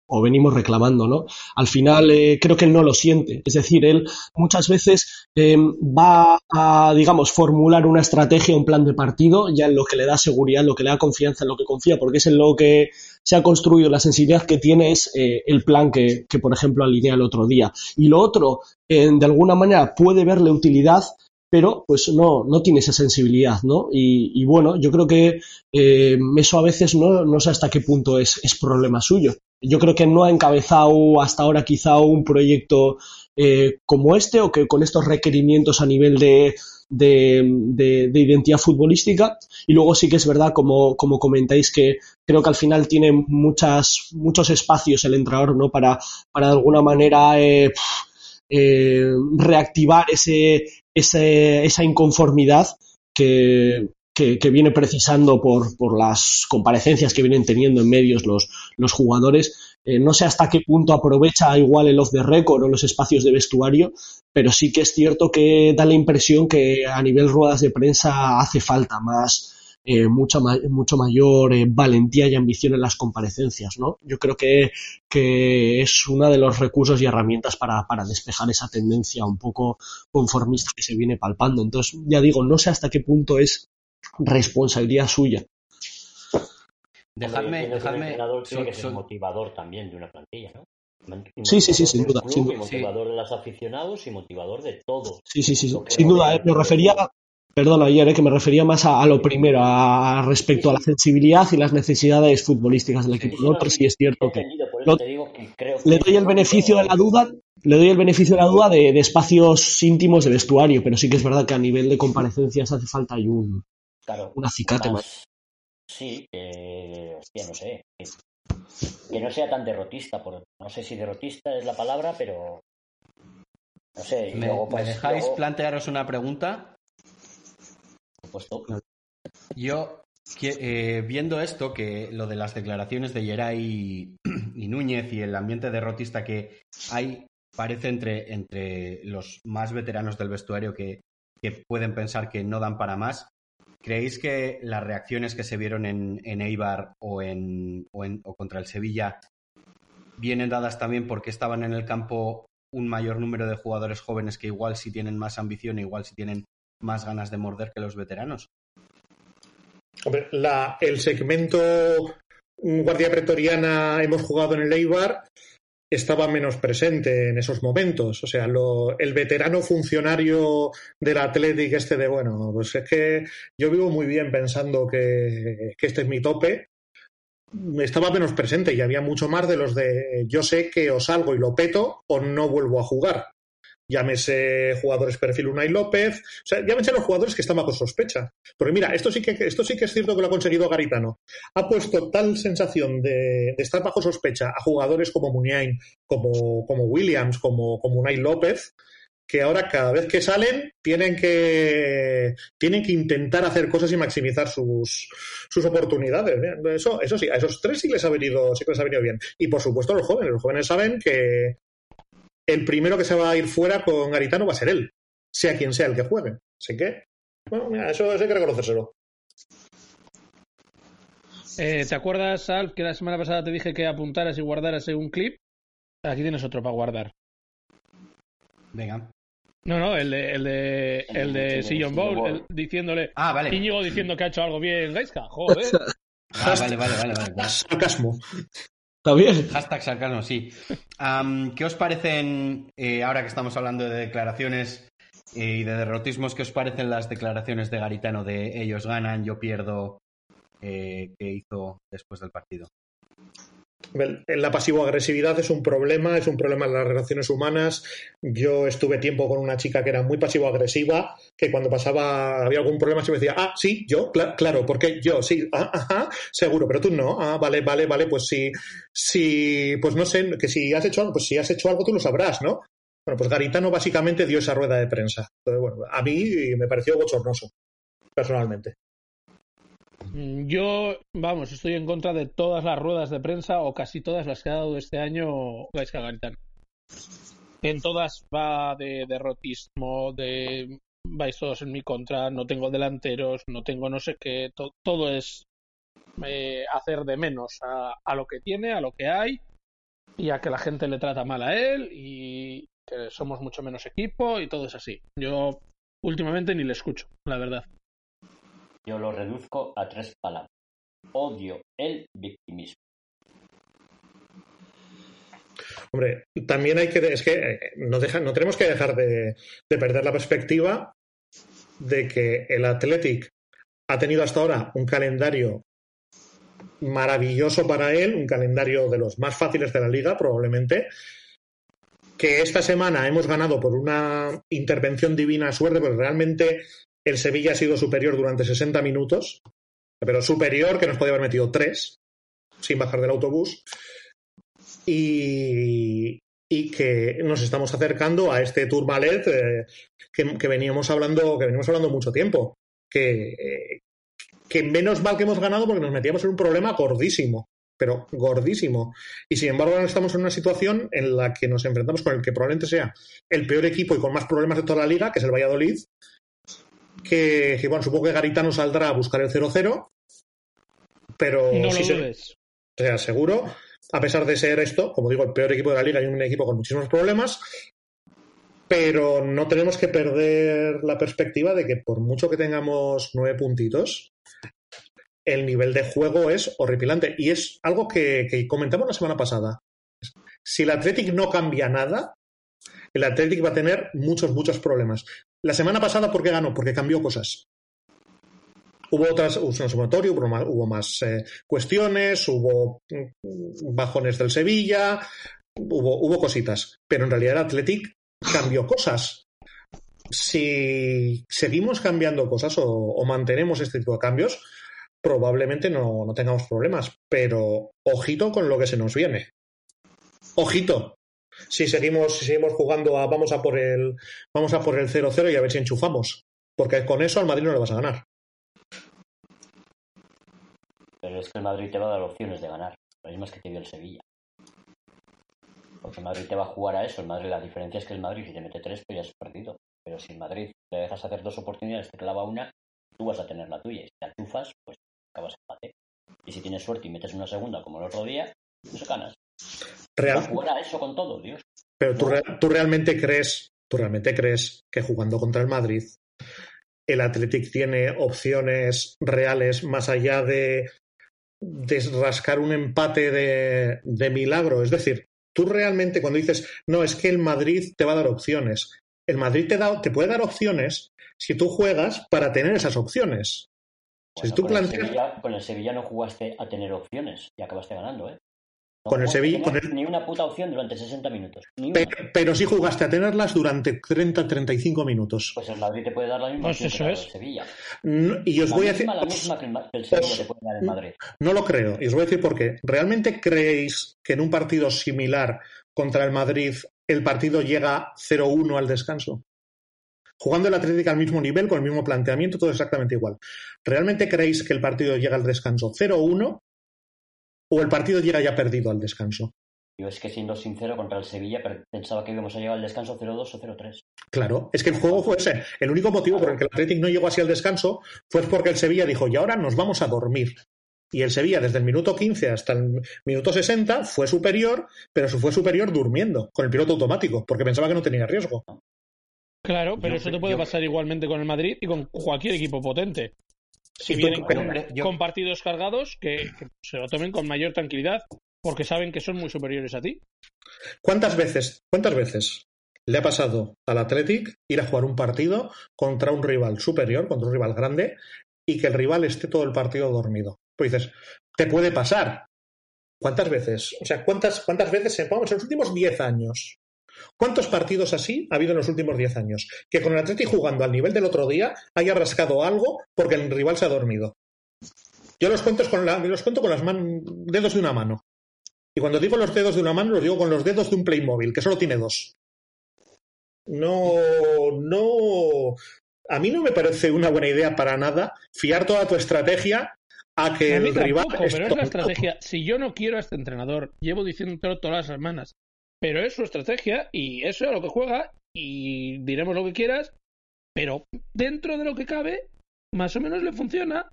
o venimos reclamando, ¿no? Al final eh, creo que él no lo siente. Es decir, él muchas veces eh, va a, digamos, formular una estrategia, un plan de partido, ya en lo que le da seguridad, en lo que le da confianza, en lo que confía, porque es en lo que se ha construido, la sensibilidad que tiene es eh, el plan que, que, por ejemplo, alinea el otro día. Y lo otro, de alguna manera, puede verle utilidad, pero pues no, no tiene esa sensibilidad, ¿no? Y, y bueno, yo creo que eh, eso a veces no, no sé hasta qué punto es, es problema suyo. Yo creo que no ha encabezado hasta ahora quizá un proyecto eh, como este o que con estos requerimientos a nivel de, de, de, de, identidad futbolística. Y luego sí que es verdad, como, como comentáis, que creo que al final tiene muchas, muchos espacios el entrenador ¿no? para, para de alguna manera eh, eh, reactivar ese, ese, esa inconformidad que, que, viene precisando por, por, las comparecencias que vienen teniendo en medios los, los jugadores. Eh, no sé hasta qué punto aprovecha igual el off the record o los espacios de vestuario, pero sí que es cierto que da la impresión que a nivel ruedas de prensa hace falta más, eh, mucha ma mucho mayor eh, valentía y ambición en las comparecencias, ¿no? Yo creo que, que es uno de los recursos y herramientas para, para, despejar esa tendencia un poco conformista que se viene palpando. Entonces, ya digo, no sé hasta qué punto es responsabilidad suya. Dejadme, dejadme. So- que so- motivador también de una plantilla, ¿no? Sí, sí, sí, sin duda, sin duda. Motivador de los aficionados y motivador de todo. Sí, sí, sí, sí. Sin duda. eh, me refería, perdona ayer, eh, que me refería más a, a lo primero, a, a respecto a la sensibilidad y las necesidades futbolísticas del Sí, equipo. sí, no, otro sí, sí es cierto que lo- le doy el beneficio de la duda, le doy el beneficio de la duda de, de espacios íntimos de vestuario, pero sí que es verdad que a nivel de comparecencias hace falta ahí un, Claro, un acicate más. más- Sí, que, hostia, no sé. Que, que no sea tan derrotista, por, no sé si derrotista es la palabra, pero no sé. y ¿Me, luego, me pues, dejáis luego, plantearos una pregunta? por supuesto, Yo, que- eh, viendo esto, que lo de las declaraciones de Geray y, y Núñez y el ambiente derrotista que hay, parece entre, entre los más veteranos del vestuario que, que pueden pensar que no dan para más. ¿Creéis que las reacciones que se vieron en, Eibar o, en, o, contra el Sevilla vienen dadas también porque estaban en el campo un mayor número de jugadores jóvenes que igual sí tienen más ambición e igual sí tienen más ganas de morder que los veteranos? Hombre, el segmento mm, Guardia Pretoriana hemos jugado en el Eibar estaba menos presente en esos momentos. O sea, lo- el veterano funcionario del Athletic este de, bueno, pues es que yo vivo muy bien pensando que, que este es mi tope. Estaba menos presente y había mucho más de los de yo sé que o salgo y lo peto o no vuelvo a jugar. Llámese jugadores perfil Unai López, o sea, llámese los jugadores que están bajo sospecha. Porque mira, esto sí que, esto sí que es cierto que lo ha conseguido Garitano. Ha puesto tal sensación de, estar bajo sospecha a jugadores como Muniain, como, como Williams, como, como Unai López, que ahora cada vez que salen tienen que tienen que intentar hacer cosas y maximizar sus, sus oportunidades. Eso, eso sí, a esos tres sí les ha venido, sí les ha venido bien. Y por supuesto los jóvenes, los jóvenes saben que el primero que se va a ir fuera con Garitano va a ser él, sea quien sea el que juegue. Así que, bueno, mira, eso, eso hay que reconocérselo. Eh, ¿Te acuerdas, Alf, que la semana pasada te dije que apuntaras y guardaras un clip? Aquí tienes otro para guardar. Venga. No, no, el de, el de, el de Sillon Bowl, el- diciéndole. Ah, vale. Íñigo diciendo que ha hecho algo bien, Gaiska. Joder. Ah, vale, vale, vale, vale. vale. Sarcasmo. ¿Está bien? Hashtag sarcasmo, sí. ¿Qué os parecen, eh, ahora que estamos hablando de declaraciones eh, y de derrotismos, qué os parecen las declaraciones de Garitano de ellos ganan, yo pierdo, eh, que hizo después del partido? La pasivo-agresividad es un problema, es un problema en las relaciones humanas. Yo estuve tiempo con una chica que era muy pasivo-agresiva, que cuando pasaba, había algún problema, se me decía, ah, sí, yo, cla- claro, porque yo, sí, ah, ajá, seguro, pero tú no, ah, vale, vale, vale, pues sí, sí, pues no sé, que si has hecho algo, pues si has hecho algo tú lo sabrás, ¿no? Bueno, pues Garitano básicamente dio esa rueda de prensa. Entonces, bueno, a mí me pareció bochornoso, personalmente. Mm, Yo, vamos, estoy en contra de todas las ruedas de prensa o casi todas las que ha dado este año Gaisca Garitano. En todas va de derrotismo, de vais todos en mi contra, no tengo delanteros, no tengo no sé qué, to- todo es eh, hacer de menos a lo que tiene, a lo que hay y a que la gente le trata mal a él y que somos mucho menos equipo y todo es así. Yo últimamente ni le escucho, la verdad. Yo lo reduzco a tres palabras. Odio el victimismo. Hombre, también hay que, es que eh, no, no tenemos que dejar de, de perder la perspectiva de que el Athletic ha tenido hasta ahora un calendario maravilloso para él, un calendario de los más fáciles de la liga, probablemente, que esta semana hemos ganado por una intervención divina suerte, porque realmente el Sevilla ha sido superior durante 60 minutos, pero superior que nos podía haber metido tres sin bajar del autobús. Y, que nos estamos acercando a este Tourmalet eh, que, veníamos hablando que veníamos hablando mucho tiempo. Que, eh, que menos mal que hemos ganado porque nos metíamos en un problema gordísimo pero gordísimo. Y sin embargo ahora estamos en una situación en la que nos enfrentamos con el que probablemente sea el peor equipo y con más problemas de toda la liga que es el Valladolid que, que, bueno supongo que Garitano saldrá a buscar el 0-0 pero No sí lo se- sea, seguro, a pesar de ser esto, como digo, el peor equipo de la liga y un equipo con muchísimos problemas, pero no tenemos que perder la perspectiva de que por mucho que tengamos nueve puntitos, el nivel de juego es horripilante. Y es algo que, que comentamos la semana pasada. Si el Athletic no cambia nada, el Athletic va a tener muchos, muchos problemas. La semana pasada, ¿por qué ganó? Porque cambió cosas. Hubo otras, hubo un sumatorio, hubo más, eh, cuestiones, hubo mm, bajones del Sevilla, hubo, cositas. Pero en realidad el Athletic cambió cosas. Si seguimos cambiando cosas o, o mantenemos este tipo de cambios, probablemente no, no tengamos problemas. Pero ojito con lo que se nos viene. Ojito. Si seguimos, seguimos jugando a vamos a por el vamos a por el 0-0 y a ver si enchufamos. Porque con eso al Madrid no le vas a ganar. Pero es que el Madrid te va a dar opciones de ganar. Las mismas que te dio el Sevilla. Porque el Madrid te va a jugar a eso. El Madrid, la diferencia es que el Madrid, si te mete tres, pues ya has perdido. Pero si el Madrid te dejas hacer dos oportunidades, te clava una, tú vas a tener la tuya. Y si te achufas, pues acabas empate. Y si tienes suerte y metes una segunda como el otro día, pues ganas. Va a Real, jugar a eso con todo, Dios. pero tú, tú realmente crees, tú realmente crees que jugando contra el Madrid el Athletic tiene opciones reales más allá de, de rascar un empate de, de milagro. Es decir, tú realmente cuando dices, no, es que el Madrid te va a dar opciones. El Madrid te, da, te puede dar opciones si tú juegas para tener esas opciones. Si tú con, el planteas- Sevilla, con el Sevilla no jugaste a tener opciones y acabaste ganando, ¿eh? No Con el Sevilla- tener con el- Ni una puta opción durante 60 minutos. Pero, pero sí jugaste a tenerlas durante 30-35 minutos. Pues el Madrid te puede dar la misma Pues opción que eso es. dado el Sevilla. No- Y os La voy a decir. misma, la misma que el, Ma- que el Sevilla te puede dar el Madrid. No lo creo. Y os voy a decir por qué. ¿Realmente creéis que en un partido similar contra el Madrid el partido llega 0-1 al descanso? Jugando el Atlético al mismo nivel, con el mismo planteamiento, todo exactamente igual. ¿Realmente creéis que el partido llega al descanso 0-1 o el partido llega ya perdido al descanso? Yo es que siendo sincero, contra el Sevilla pensaba que íbamos a llegar al descanso 0-2 o 0-3. Claro, es que el juego fue ese. El único motivo por el que el Atlético no llegó así al descanso fue porque el Sevilla dijo, y ahora nos vamos a dormir. Y el Sevilla, desde el minuto 15 hasta el minuto 60, fue superior, pero fue superior durmiendo, con el piloto automático, porque pensaba que no tenía riesgo. Claro, pero eso te puede pasar igualmente con el Madrid y con cualquier equipo potente. Si vienen con, partidos cargados, que, se lo tomen con mayor tranquilidad, porque saben que son muy superiores a ti. ¿Cuántas veces, cuántas veces le ha pasado al Athletic ir a jugar un partido contra un rival superior, contra un rival grande, y que el rival esté todo el partido dormido? Pues dices, te puede pasar. ¿Cuántas veces? O sea, ¿cuántas, cuántas veces, vamos, en los últimos 10 años, ¿Cuántos partidos así ha habido en los últimos 10 años? Que con el Atleti jugando al nivel del otro día haya rascado algo porque el rival se ha dormido. Yo los cuento con, los cuento con las dedos de una mano. Y cuando digo los dedos de una mano, los digo con los dedos de un Playmobil, que solo tiene dos. No, no. A mí no me parece una buena idea para nada fiar toda tu estrategia a que el rival. pero es la estrategia. Si yo no quiero a este entrenador, llevo diciéndolo todas las semanas, pero es su estrategia y eso es lo que juega y diremos lo que quieras, pero dentro de lo que cabe, más o menos le funciona.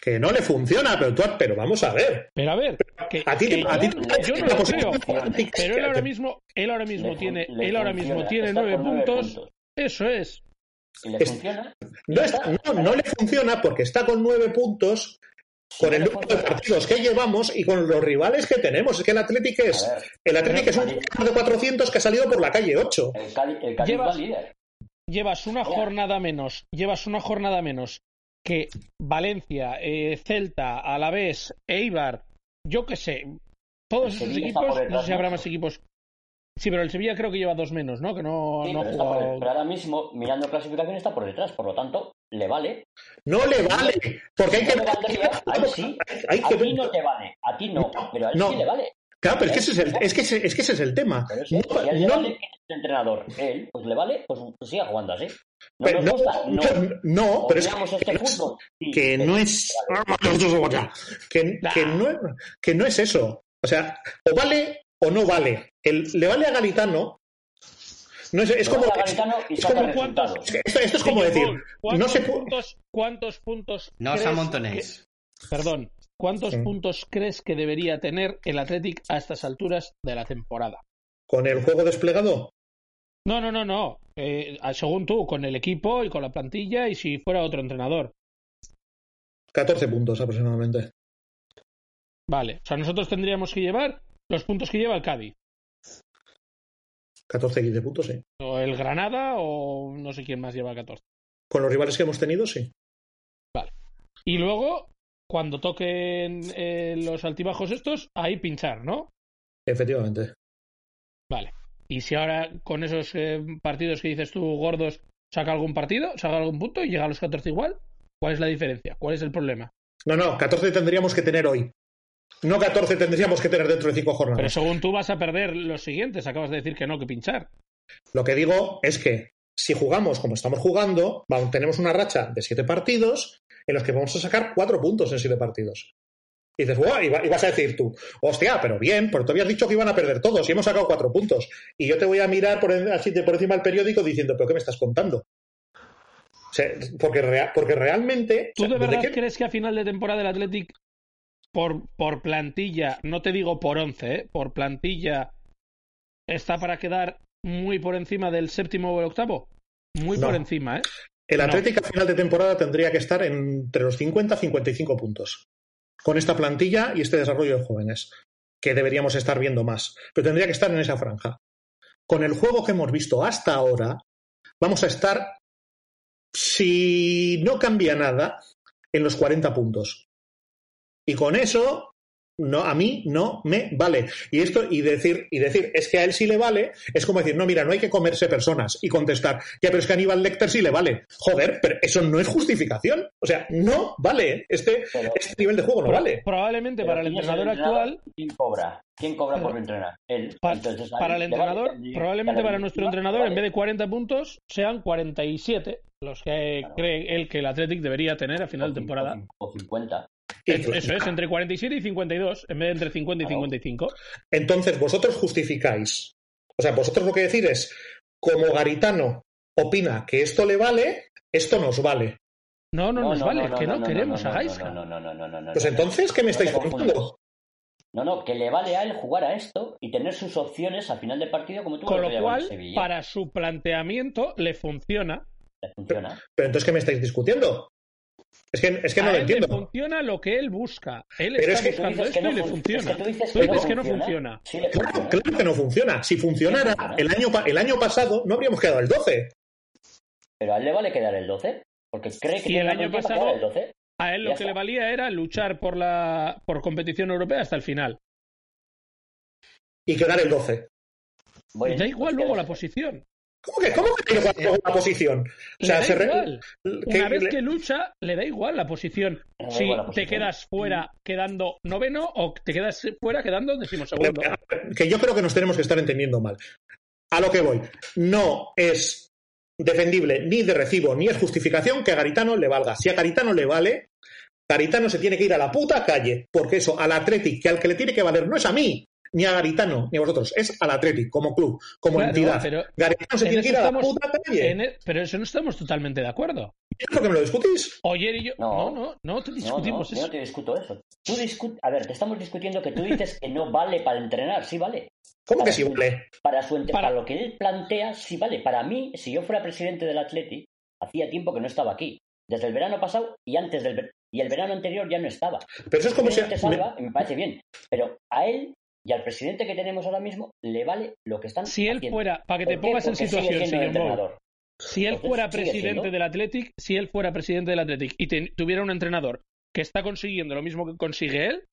Que no le funciona, pero tú, pero vamos a ver. Pero a ver, que, a ti, yo, no lo creo, pero él ahora mismo, él ahora mismo tiene, él ahora mismo tiene nueve puntos, eso es. le funciona? No, no, le funciona porque está con nueve puntos con el número de partidos que llevamos y con los rivales que tenemos. Es que el Atlético es, el Atlético es un de 400 que ha salido por la calle 8. El llevas, líder. llevas una jornada menos, llevas una jornada menos que Valencia, eh, Celta, Alavés, Eibar, yo qué sé, todos esos equipos, no sé si habrá más equipos Sí, pero el Sevilla creo que lleva dos menos, ¿no? Que no, no pero, jugado... pero, ahora mismo, mirando clasificación, está por detrás, por lo tanto, le vale. No le vale, porque hay que... a sí, a ti no te vale, a ti no, pero a él sí le vale. Claro, pero es que, ese es, el, es, que ese, es que ese es el tema. Pero si él le vale el entrenador, él, pues le vale, pues, pues siga jugando así. ¿No pero nos gusta? No, no pero es este que no es... Que, que, no, que no es eso. O sea, o vale o no vale. El, le vale a Galitano. No es, es como, es, como cuántos, esto, esto, es como decir, no sé puntos, cuántos puntos. No os amontonéis. Perdón, ¿cuántos puntos crees que debería tener el Athletic a estas alturas de la temporada? ¿Con el juego desplegado? No, no, no, no. Eh, según tú, con el equipo y con la plantilla y si fuera otro entrenador. 14 puntos aproximadamente. Vale, o sea, nosotros tendríamos que llevar los puntos que lleva el Cádiz. 14 15 puntos, sí. O el Granada o no sé quién más lleva 14. Con los rivales que hemos tenido, sí. Vale. Y luego, cuando toquen eh, los altibajos estos, ahí pinchar, ¿no? Efectivamente. Vale. Y si ahora con esos eh, partidos que dices tú, gordos, saca algún partido, saca algún punto y llega a los 14 igual, ¿cuál es la diferencia? ¿Cuál es el problema? No, no, 14 tendríamos que tener hoy. No 14 tendríamos que tener dentro de 5 jornadas. Pero según tú vas a perder los siguientes. Acabas de decir que no, que pinchar. Lo que digo es que si jugamos como estamos jugando, tenemos una racha de 7 partidos en los que vamos a sacar 4 puntos en 7 partidos. Y dices, y vas a decir tú, hostia, pero bien, porque tú habías dicho que iban a perder todos y hemos sacado 4 puntos. Y yo te voy a mirar por, así, por encima del periódico diciendo, ¿pero qué me estás contando? porque, porque realmente. ¿Tú de verdad crees que a final de temporada el Athletic por, por plantilla, no te digo por once, ¿eh? por plantilla, está para quedar muy por encima del séptimo o el octavo. Muy por encima, ¿eh? El Atlético a final de temporada tendría que estar entre los 50 y 55 puntos. Con esta plantilla y este desarrollo de jóvenes, que deberíamos estar viendo más. Pero tendría que estar en esa franja. Con el juego que hemos visto hasta ahora, vamos a estar, si no cambia nada, en los 40 puntos. Y con eso no, a mí no me vale. Y esto, y decir, y decir, es que a él sí le vale, es como decir, no, mira, no hay que comerse personas y contestar, ya, pero es que a Aníbal Lecter sí le vale. Joder, pero eso no es justificación. O sea, no vale. Este, Pero- este nivel de juego no vale. Probablemente Pero para el ¿quién es entrenador actual, ¿Quién cobra? ¿Quién cobra por entrenar? Él. pa- Entonces, para el vale entrenador, probablemente para nuestro entrenador, vale. en vez de 40 puntos, sean 47 los que Claro. cree él que el Athletic debería tener a final de O temporada. O 50. Eso, es, entre 47 y 52, en vez de entre 50 y Claro. 55. Entonces, vosotros justificáis. O sea, vosotros lo que decir es, como Garitano opina que esto le vale, esto nos vale. No, no, nos vale, que no, no, queremos no, a no, Gaisca. No, no, no, no, no, no, Pues entonces, ¿qué me estáis contando? No, no, que le vale a él jugar a esto y tener sus opciones al final del partido como tú Con lo cual, Sevilla. para su planteamiento le funciona. Le funciona. Pero entonces, ¿qué me estáis discutiendo? Es que, es que no a lo él entiendo. le funciona lo que él busca. Él Pero está es que buscando esto no y le fun- funciona. es que tú dices Tú que dices no que no funciona. Sí, Claro, que no funciona. Si funcionara el año, el año pasado, no habríamos quedado el 12. Pero a él le vale quedar el 12. Porque cree que Si el año pasado- el 12. A él lo que está. le valía era luchar por la por competición europea hasta el final. Y quedar el 12. Bueno, da igual pues luego que- la posición. ¿Cómo que, cómo que tiene luego la posición? O sea, le se da re- igual. que- Una vez le- que lucha, le da igual la posición. Da Si te quedas fuera quedando noveno o te quedas fuera quedando decimosegundo. que yo creo que nos tenemos que estar entendiendo mal. A lo que voy. No es defendible ni de recibo ni es justificación que a Garitano le valga. Si a Garitano le vale, Garitano se tiene que ir a la puta calle. Porque eso, al Athletic, que al que le tiene que valer no es a mí, ni a Garitano, ni a vosotros, es al Athletic, como club, como Claro, entidad. pero Garitano se en tiene que eso ir a la estamos- puta calle. en e- pero eso no estamos totalmente de acuerdo. ¿Es lo que me lo discutís? Oyer y yo. No, No. no, no, te discutimos no, yo eso. no te discuto eso. Tú discut- A ver, te estamos discutiendo que tú dices que no vale para entrenar. Sí vale. ¿Cómo que sí vale? Para, su ent- Para- para lo que él plantea, sí vale. Para mí, si yo fuera presidente del Atleti, hacía tiempo que no estaba aquí. Desde el verano pasado y antes del ver- y el verano anterior ya no estaba. Pero eso es como si... Salva me parece bien. Pero a él y al presidente que tenemos ahora mismo le vale lo que están Si él haciendo. fuera, para que te pongas en situación, señor Mou, si él Entonces, fuera presidente del Athletic, si él fuera presidente del Athletic y te- tuviera un entrenador que está consiguiendo lo mismo que consigue él,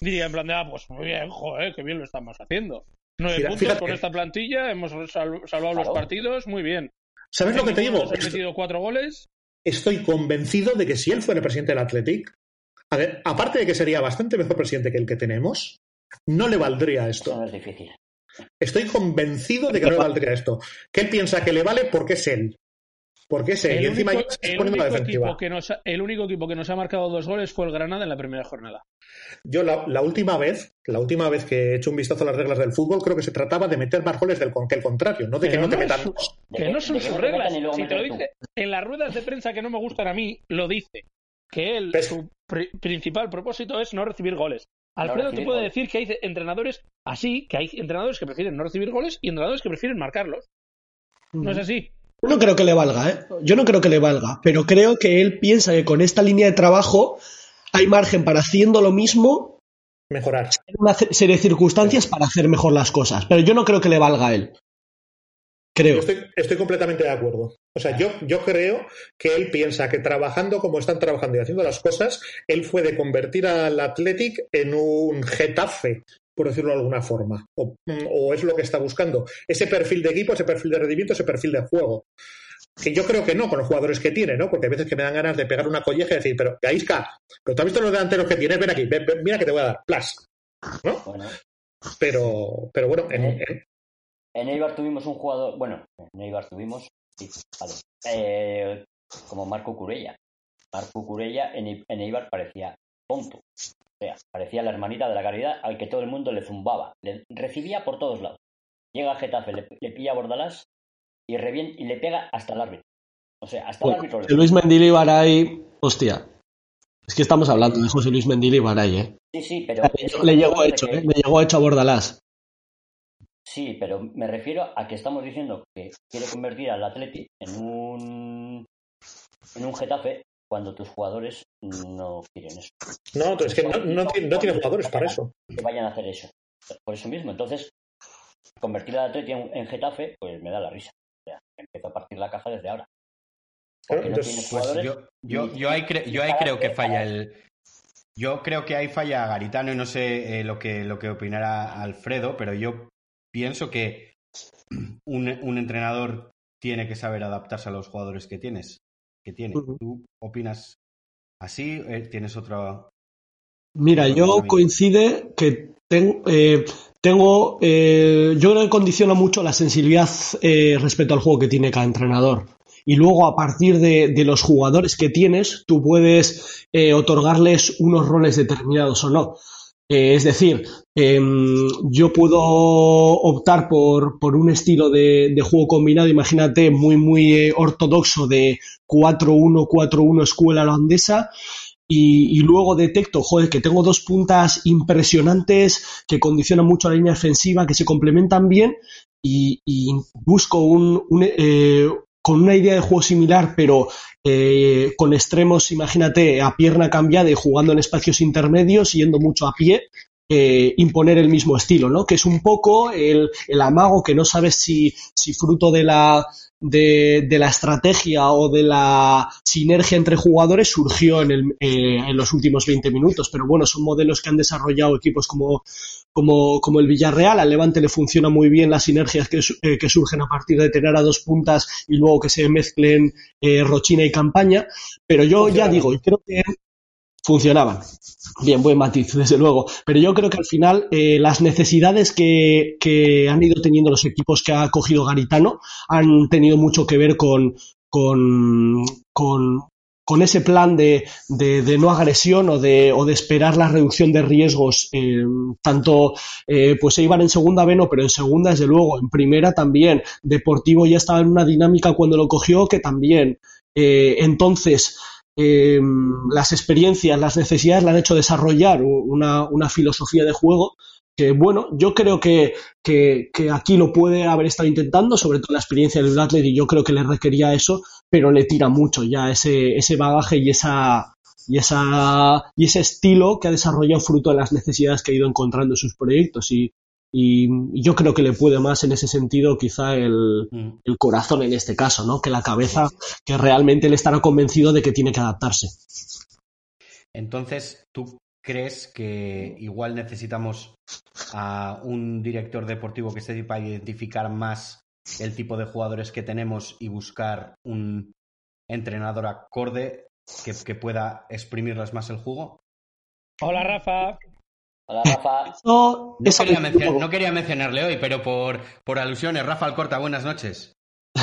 diría en plan de, ah, pues muy bien, joder, qué bien lo estamos haciendo. Nueve Mira, puntos fíjate. con esta plantilla, hemos sal- salvado los partidos, muy bien. ¿Sabes lo que te digo? Hemos metido cuatro goles. Estoy convencido de que si él fuera presidente del Athletic, a ver, aparte de que sería bastante mejor presidente que el que tenemos, no le valdría Eso esto. no es difícil. Estoy convencido de que no le valdría esto. Que él piensa que le vale porque es él. Porque es él. y encima único, ya se el pone en la único defensiva. equipo que nos ha, el único equipo que nos ha marcado dos goles fue el Granada en la primera jornada. Yo la, la última vez, la última vez que he hecho un vistazo a las reglas del fútbol, creo que se trataba de meter más goles del que el contrario, no de que no te metan su- Que no son sus reglas. Si te lo dice en las ruedas de prensa que no me gustan a mí, lo dice. Que él, ¿Ves? su pri- principal propósito es no recibir goles. No Alfredo te puede goles. decir que hay entrenadores así, que hay entrenadores que prefieren no recibir goles y entrenadores que prefieren marcarlos. ¿No es así? Yo no creo que le valga, ¿eh? Yo no creo que le valga, pero creo que él piensa que con esta línea de trabajo hay margen para haciendo lo mismo Mejorar. en una serie de circunstancias para hacer mejor las cosas. Pero yo no creo que le valga a él. Yo Creo. estoy, estoy completamente de acuerdo. O sea, yo, yo creo que él piensa que trabajando como están trabajando y haciendo las cosas, él fue de convertir al Athletic en un Getafe, por decirlo de alguna forma. O, o es lo que está buscando. Ese perfil de equipo, ese perfil de rendimiento, ese perfil de juego. Que yo creo que no, con los jugadores que tiene, ¿no? Porque hay veces que me dan ganas de pegar una colleja y decir, pero Gaisca, pero tú has visto los delanteros que tienes, ven aquí, ven- ven, mira que te voy a dar, plas. ¿No? Bueno, Pero, pero bueno, en- en- en Eibar tuvimos un jugador, bueno, en Eibar tuvimos, sí, vale, eh, como Marco Curella. Marco Curella en, Eibar parecía tonto. O sea, parecía la hermanita de la caridad al que todo el mundo le zumbaba. Le recibía por todos lados. Llega a Getafe, le, le pilla a Bordalás y, revien- y le pega hasta el árbitro. O sea, hasta el Bueno, árbitro. le Luis Mendili y Baray, hostia. Es que estamos hablando de José Luis Mendili y Baray, ¿eh? Sí, sí, pero... Le llegó hecho, que- ¿eh? Le llegó hecho a Bordalás. Sí, pero me refiero a que estamos diciendo que quiere convertir al Atleti en un en un Getafe cuando tus jugadores no quieren eso. no, es que no, no tiene, no tiene jugadores para eso. Que vayan a hacer eso. Por eso mismo. Entonces, convertir al Atleti en, en Getafe, pues me da la risa. O sea, empiezo a partir la caja desde ahora. Claro, no Pues jugadores. yo, yo, ahí, cre- yo ahí creo que falla el. Yo creo que ahí falla Garitano y no sé eh, lo, que, lo que opinará Alfredo, pero yo pienso que un, un, entrenador tiene que saber adaptarse a los jugadores que tienes. Que tiene. Uh -huh. ¿Tú opinas así? Eh, ¿Tienes otro...? Mira, yo coincide que ten, eh, tengo... Eh, yo creo que condiciona mucho la sensibilidad eh, respecto al juego que tiene cada entrenador y luego a partir de, de, los jugadores que tienes tú puedes eh, otorgarles unos roles determinados o no. Eh, es decir, eh, yo puedo optar por, por un estilo de, juego combinado, imagínate, muy, muy eh, ortodoxo de 4-1-4-1 escuela holandesa. Y, luego detecto, joder, que tengo dos puntas impresionantes que condicionan mucho la línea defensiva, que se complementan bien y, y busco un, un, eh, con una idea de juego similar, pero eh, con extremos, imagínate, a pierna cambiada y jugando en espacios intermedios, yendo mucho a pie, eh, imponer el mismo estilo, ¿no? Que es un poco el, el amago que no sabes si, si fruto de la, de, de, la estrategia o de la sinergia entre jugadores surgió en, el, eh, en los últimos 20 minutos. Pero bueno, son modelos que han desarrollado equipos como, como, como el Villarreal. Al Levante le funciona muy bien las sinergias que, eh, que surgen a partir de tener a dos puntas y luego que se mezclen eh, Rochina y Campaña. Pero yo ya digo, creo que funcionaban. Bien, buen matiz, desde luego. Pero yo creo que al final eh, las necesidades que, que, han ido teniendo los equipos que ha cogido Garitano han tenido mucho que ver con, con, con, con ese plan de, de, de, no agresión o de, o de esperar la reducción de riesgos. Eh, tanto, eh, pues se iban en segunda B, no, pero en segunda, desde luego, en primera también. Deportivo ya estaba en una dinámica cuando lo cogió que también. Eh, entonces, eh, las experiencias, las necesidades le han hecho desarrollar una, una filosofía de juego que bueno, yo creo que, que, que, aquí lo puede haber estado intentando, sobre todo la experiencia del Bradley, y yo creo que le requería eso, pero le tira mucho ya ese, ese bagaje y esa, y, esa, y ese estilo que ha desarrollado fruto de las necesidades que ha ido encontrando en sus proyectos. Y, y yo creo que le puede más en ese sentido quizá el, mm. el corazón en este caso, ¿no? Que la cabeza, que realmente él estará convencido de que tiene que adaptarse. Entonces, ¿tú crees que igual necesitamos a un director deportivo que sepa identificar más el tipo de jugadores que tenemos y buscar un entrenador acorde que, que pueda exprimirles más el jugo? Hola, Rafa. Hola, Rafa. No, quería, mencionar, no quería, mencionarle hoy, pero por, por alusiones, Rafa Alcorta, buenas noches.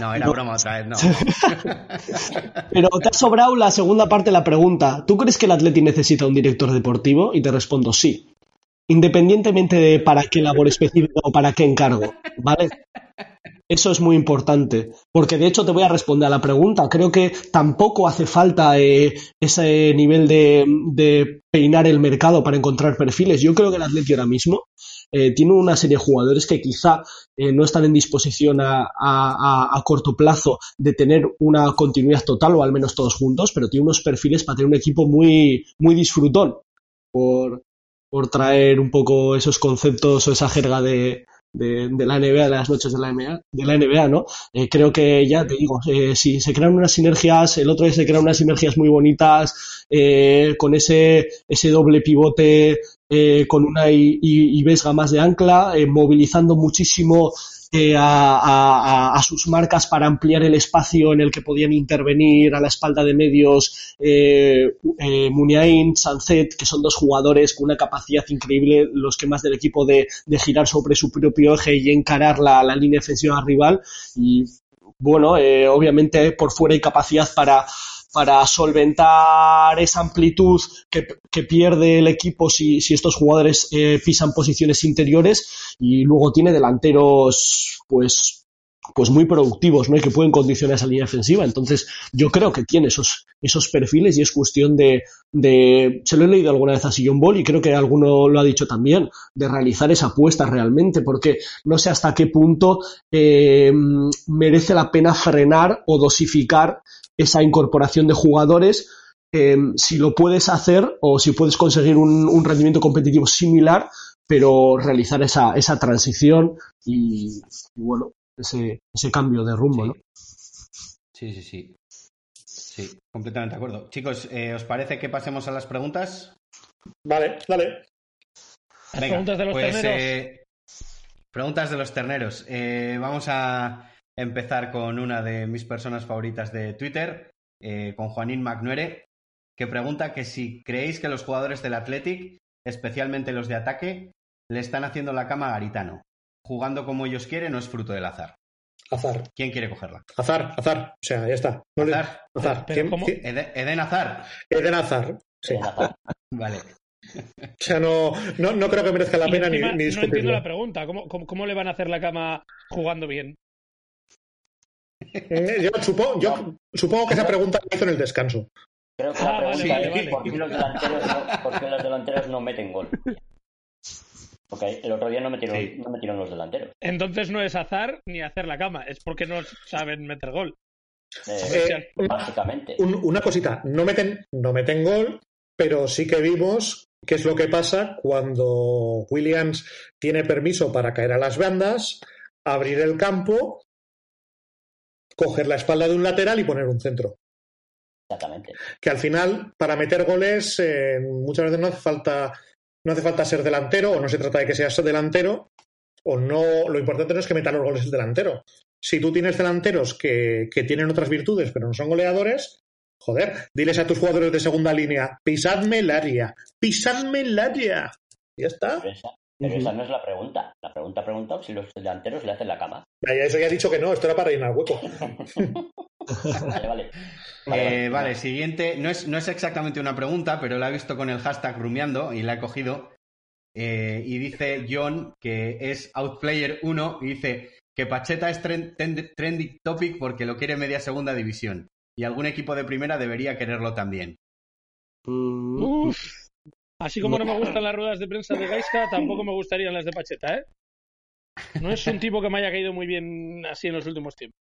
No, era no. broma otra vez, no. Pero te ha sobrado la segunda parte de la pregunta. ¿Tú crees que el Atleti necesita un director deportivo? Y te respondo sí. Independientemente de para qué labor específica o para qué encargo, ¿vale? Eso es muy importante, porque de hecho te voy a responder a la pregunta. Creo que tampoco hace falta eh, ese nivel de, peinar el mercado para encontrar perfiles. Yo creo que el Atleti ahora mismo eh, tiene una serie de jugadores que quizá eh, no están en disposición a, a, a, corto plazo de tener una continuidad total o al menos todos juntos, pero tiene unos perfiles para tener un equipo muy, muy disfrutón por, por traer un poco esos conceptos o esa jerga de, de, de, la NBA, de las noches de la NBA, de la NBA ¿no? Eh, creo que ya te digo, eh, si se crean unas sinergias, el otro día se crean unas sinergias muy bonitas, eh, con ese, ese doble pivote, con una y, y, y Vesga más de ancla, movilizando muchísimo a, sus marcas para ampliar el espacio en el que podían intervenir a la espalda de medios eh, eh, Muniain, Sunset, que son dos jugadores con una capacidad increíble, los que más del equipo de, de girar sobre su propio eje y encarar la, la línea defensiva rival. Y bueno, eh, obviamente por fuera hay capacidad para para solventar esa amplitud que, que pierde el equipo si, si estos jugadores eh, pisan posiciones interiores y luego tiene delanteros pues pues muy productivos, ¿no? Y que pueden condicionar esa línea defensiva. Entonces, yo creo que tiene esos, esos perfiles y es cuestión de, de, se lo he leído alguna vez a Sillon Ball y creo que alguno lo ha dicho también, de realizar esa apuesta realmente, porque no sé hasta qué punto eh, merece la pena frenar o dosificar esa incorporación de jugadores eh, si lo puedes hacer o si puedes conseguir un, un rendimiento competitivo similar, pero realizar esa, esa transición y, y bueno, ese, ese cambio de rumbo, ¿no? Sí, sí, sí. Sí, completamente de acuerdo. Chicos, eh, ¿os parece que pasemos a las preguntas? Vale, dale. Las Venga, preguntas de los pues, terneros. eh, preguntas de los terneros. Eh, vamos a empezar con una de mis personas favoritas de Twitter, eh, con Juanín Macnuere, que pregunta que si creéis que los jugadores del Athletic, especialmente los de ataque, le están haciendo la cama a Garitano. Jugando como ellos quieren no es fruto del azar. Azar, ¿Quién quiere cogerla? azar, azar. O sea, ya está. No le- Azar. azar. Pero ¿Quién- ¿cómo? quién- Eden, Eden Azar. Eden Azar. Sí. Azar. Vale. O sea, no, no, no creo que merezca la Y pena ni, ni no entiendo discutirlo. la pregunta. ¿Cómo, cómo, cómo le van a hacer la cama jugando bien? Eh, Yo, supongo, yo supongo que esa pregunta la hizo en el descanso. Creo que Ah, la vale, pregunta vale, es vale. ¿por, qué los delanteros no, por qué los delanteros no meten gol? Porque el otro día no metieron, Sí. no metieron los delanteros. Entonces no es azar ni hacer la cama, es porque no saben meter gol. Eh, Eh, básicamente. un- una cosita, no meten, no meten gol, pero sí que vimos qué es lo que pasa cuando Williams tiene permiso para caer a las bandas, abrir el campo, coger la espalda de un lateral y poner un centro. Exactamente. Que al final, para meter goles, eh, muchas veces no hace falta, no hace falta ser delantero, o no se trata de que seas delantero, o no, lo importante no es que meta los goles el delantero. Si tú tienes delanteros que, que tienen otras virtudes, pero no son goleadores, joder, diles a tus jugadores de segunda línea, pisadme el área, pisadme el área. Ya está. Pero, esa, pero esa no es la pregunta. La pregunta ha preguntado si los delanteros le hacen la cama. Eso ya he dicho que no, esto era para rellenar el hueco. Vale, vale. Eh, vale, siguiente. No es, no es exactamente una pregunta, pero la he visto con el hashtag rumiando y la he cogido. Eh, y dice John que es Outplayer 1 y dice que Pacheta es tren- ten- trending topic porque lo quiere media segunda división. Y algún equipo de primera debería quererlo también. Mm, Uf. Así como no me gustan las ruedas de prensa de Gaisca, tampoco me gustarían las de Pacheta, ¿eh? No es un tipo que me haya caído muy bien así en los últimos tiempos.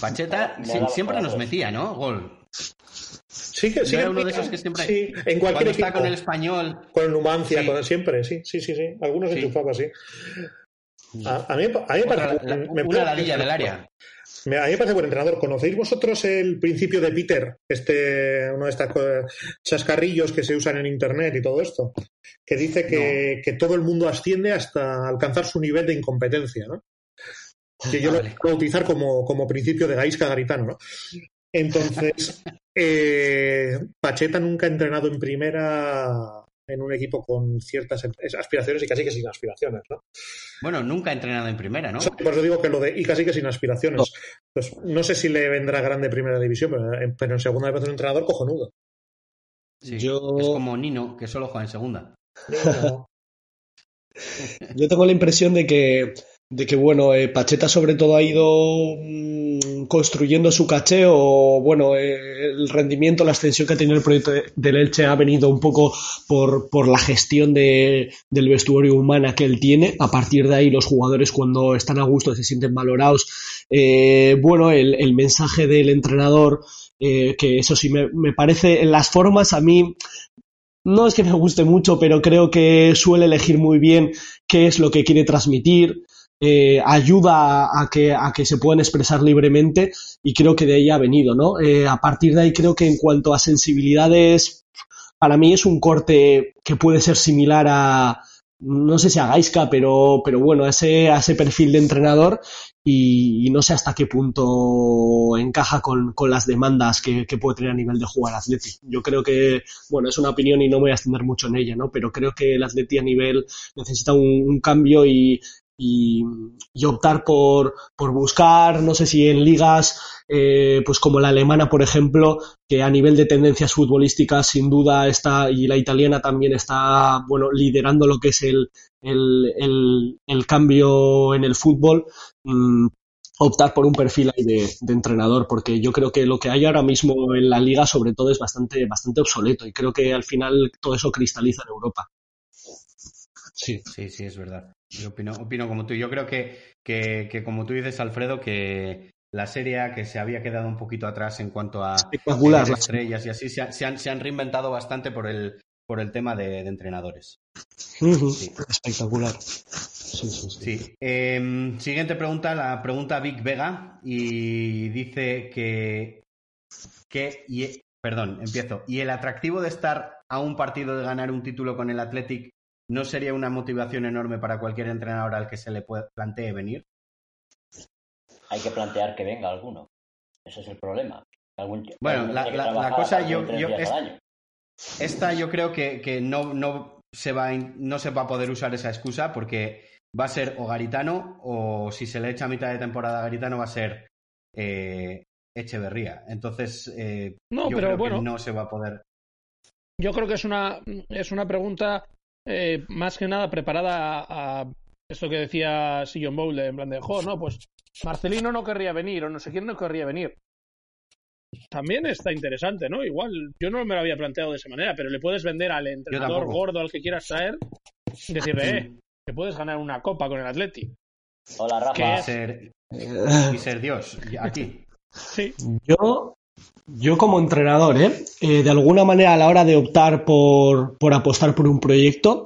Pacheta Me sí, siempre nos metía, ¿no? Gol. Sí que, sí ¿No que- era uno de esos que siempre- Sí, en cualquier Cuando está equipo. con el español. Con el Numancia, Sí. con el siempre, sí, sí, sí, sí. Algunos Sí. enchufaban así. A, a mí, a mí me Otra- parece la- me- me una ladilla del área. A mí me parece buen entrenador. ¿Conocéis vosotros el principio de Peter? Este, uno de estos chascarrillos que se usan en internet y todo esto. Que dice que, que todo el mundo asciende hasta alcanzar su nivel de incompetencia, ¿no? Que yo lo puedo utilizar como, como principio de Gaisca Garitano, ¿no? Entonces, eh, Pacheta nunca ha entrenado en primera en un equipo con ciertas aspiraciones y casi que sin aspiraciones, ¿no? Bueno, nunca ha entrenado en primera, ¿no? Por eso digo que lo de y casi que sin aspiraciones. Pues no sé si le vendrá grande primera división, pero, en- pero en segunda vez un entrenador cojonudo. Sí. Yo- Es como Nino, que solo juega en segunda. No, Yo tengo la impresión de que, de que bueno, eh, Pacheta sobre todo ha ido mm, construyendo su caché o, bueno, eh, el rendimiento, la extensión que ha tenido el proyecto de- del Elche ha venido un poco por, por la gestión de, del vestuario humana que él tiene. A partir de ahí los jugadores cuando están a gusto se sienten valorados. Eh, bueno, el, mensaje del entrenador, que eso sí me, me parece, en las formas a mí no es que me guste mucho, pero creo que suele elegir muy bien qué es lo que quiere transmitir, eh, ayuda a, que, a que se puedan expresar libremente y creo que de ahí ha venido, ¿no? Eh, a partir de ahí creo que en cuanto a sensibilidades, para mí es un corte que puede ser similar a, no sé si a Gaisca, pero, pero bueno, a ese, a ese perfil de entrenador y, y no sé hasta qué punto encaja con, con las demandas que, que puede tener a nivel de jugar Atleti. Yo creo que, bueno, es una opinión y no me voy a extender mucho en ella, ¿no? Pero creo que el Atleti a nivel necesita un, un cambio y, y, y optar por, por buscar, no sé si en ligas, eh, pues como la alemana, por ejemplo, que a nivel de tendencias futbolísticas sin duda está, y la italiana también está, bueno, liderando lo que es el, el, el, cambio en el fútbol, mm, optar por un perfil ahí de, de entrenador, porque yo creo que lo que hay ahora mismo en la liga, sobre todo, es bastante, bastante obsoleto y creo que al final todo eso cristaliza en Europa. Sí. Sí, sí, es verdad. Yo opino, opino como tú. Yo creo que, que, que como tú dices, Alfredo, que la serie A, que se había quedado un poquito atrás en cuanto a Espectacular. tener estrellas y así, se, han- se han, se han reinventado bastante por el, por el tema de, de entrenadores. Sí. Espectacular. Sí, sí, sí. Sí. Eh, siguiente pregunta, la pregunta Vic Vega, y dice que que, y, perdón, empiezo. ¿Y el atractivo de estar a un partido de ganar un título con el Athletic no sería una motivación enorme para cualquier entrenador al que se le plantee venir? Hay que plantear que venga alguno. Ese es el problema. bueno, la, cosa yo, esta yo creo que, no, no, se va, no se va a poder usar esa excusa porque va a ser o Garitano o si se le echa a mitad de temporada a Garitano va a ser eh, Echeverría. Entonces, eh, no, pero bueno, no se va a poder. Yo creo que es una, es una pregunta eh, más que nada preparada a, esto que decía Sillon Bowl en plan de, jo, no, pues Marcelino no querría venir o no sé quién no querría venir. También está interesante, ¿no? Igual, yo no me lo había planteado de esa manera, pero le puedes vender al entrenador gordo al que quieras traer y decirle, eh, que puedes ganar una copa con el Atleti. Hola, Rafa. Y ser, y ser Dios, aquí. Sí. Yo, yo como entrenador, ¿eh? ¿eh? de alguna manera a la hora de optar por, por apostar por un proyecto,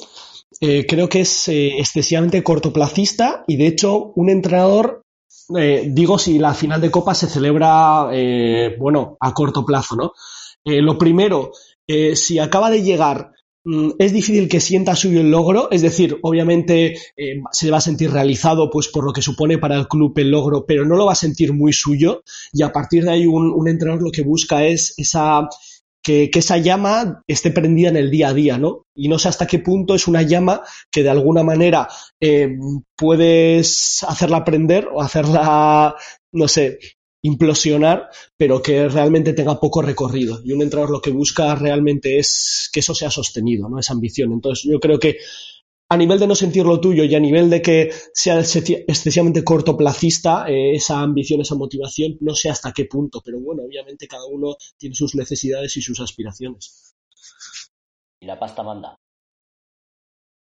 eh, creo que es eh, excesivamente cortoplacista y de hecho un entrenador, digo si la final de Copa se celebra, bueno, a corto plazo, ¿no? lo primero, si acaba de llegar es difícil que sienta suyo el logro, es decir, obviamente eh, se va a sentir realizado pues por lo que supone para el club el logro, pero no lo va a sentir muy suyo y a partir de ahí un, entrenador lo que busca es esa que, esa llama esté prendida en el día a día, ¿no? Y no sé hasta qué punto es una llama que de alguna manera eh, puedes hacerla prender o hacerla, no sé, implosionar, pero que realmente tenga poco recorrido. Y un entrenador lo que busca realmente es que eso sea sostenido, ¿no? Esa ambición. Entonces, yo creo que a nivel de no sentir lo tuyo y a nivel de que sea excesivamente cortoplacista, eh, esa ambición, esa motivación, no sé hasta qué punto, pero bueno, obviamente cada uno tiene sus necesidades y sus aspiraciones. Y la pasta manda.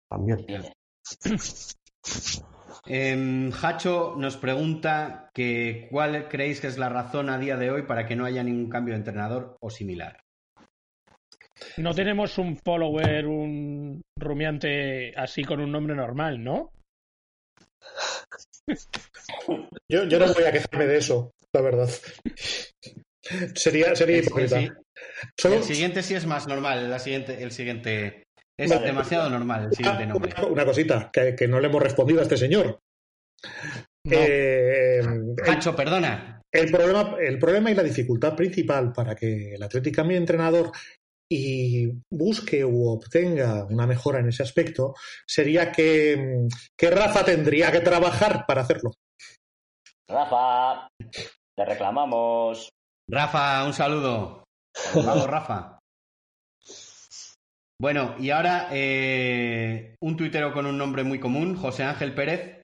También. Eh, Hacho nos pregunta que cuál creéis que es la razón a día de hoy para que no haya ningún cambio de entrenador o similar. No tenemos un follower, un rumiante así con un nombre normal, ¿no? Yo, yo no voy a quejarme de eso, la verdad. Sería, sería hipócrita. El siguiente sí es más normal, la siguiente, el siguiente es demasiado normal el siguiente nombre. Una cosita, que, no le hemos respondido a este señor. Eh, perdona. El problema, el problema y la dificultad principal para que el Atlético cambie de entrenador y busque u obtenga una mejora en ese aspecto sería que, que Rafa tendría que trabajar para hacerlo. Rafa, te reclamamos. Rafa, un saludo. Vamos, Rafa. Bueno, y ahora eh, un tuitero con un nombre muy común, José Ángel Pérez,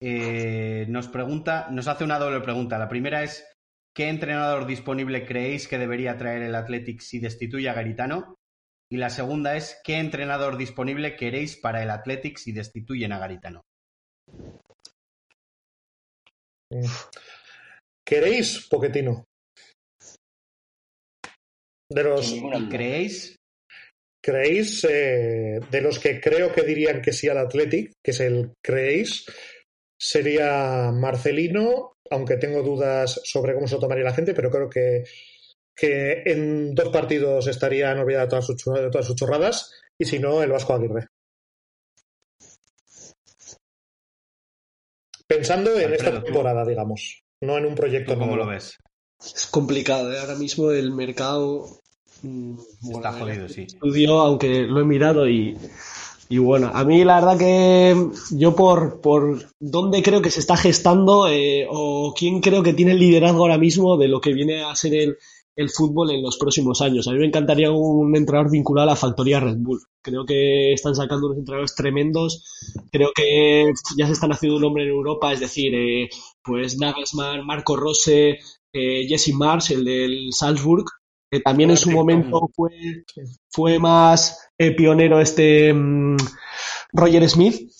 eh, nos pregunta, nos hace una doble pregunta. La primera es, ¿qué entrenador disponible creéis que debería traer el Athletic si destituye a Garitano? Y la segunda es, ¿qué entrenador disponible queréis para el Athletic si destituyen a Garitano? ¿Queréis Poquetino? De los... ¿Y creéis? ¿Creéis, eh, de los que creo que dirían que sí al Athletic, que es el creéis, sería Marcelino, aunque tengo dudas sobre cómo se lo tomaría la gente, pero creo que, que en dos partidos estarían olvidadas todas sus, todas sus chorradas, y si no, el Vasco Aguirre. Pensando en esta temporada, digamos, no en un proyecto. ¿Cómo lo ves? Es complicado, ¿eh? ahora mismo el mercado Mm, Está jodido, sí. Estudio, aunque lo he mirado y, y bueno, a mí la verdad que yo por, por dónde creo que se está gestando eh, o quién creo que tiene el liderazgo ahora mismo de lo que viene a ser el, el fútbol en los próximos años. A mí me encantaría un entrenador vinculado a la factoría Red Bull. Creo que están sacando unos entrenadores tremendos. Creo que ya se están haciendo un nombre en Europa, es decir, eh, pues Nagelsmann, Marco Rose, eh, Jesse Mars, el del Salzburg, que también en su momento fue, fue más eh, pionero este mm, Roger Smith,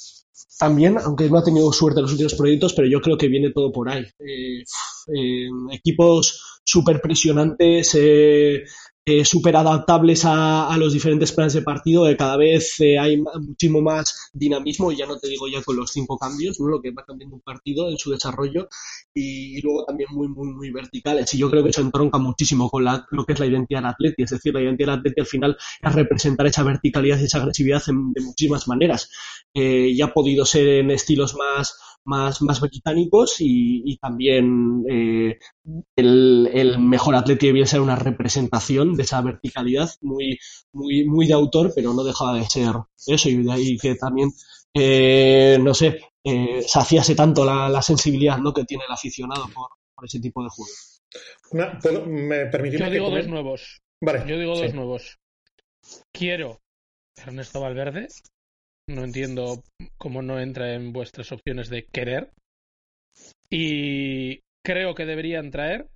también, aunque no ha tenido suerte en los últimos proyectos, pero yo creo que viene todo por ahí. Eh, equipos súper presionantes, eh, eh, súper adaptables a, los diferentes planes de partido, que cada vez eh, hay muchísimo más dinamismo, y ya no te digo ya con los cinco cambios, ¿no? lo que va cambiando un partido en su desarrollo, y, luego también muy, muy, muy verticales. Y yo creo que eso entronca muchísimo con lo que es la identidad atleti, es decir, la identidad atleti al final es representar esa verticalidad y esa agresividad de muchísimas maneras. Eh, ya ha podido ser en estilos más más, más británicos y, también eh, el, mejor atleta debía ser una representación de esa verticalidad muy, muy, muy de autor, pero no dejaba de ser eso y de ahí que también, eh, no sé, eh, saciase tanto la, sensibilidad ¿no? que tiene el aficionado por, ese tipo de juego. ¿me Yo digo dos nuevos. Yo digo dos nuevos. Quiero Ernesto Valverde no entiendo cómo no entra en vuestras opciones de querer. Y creo que deberían traer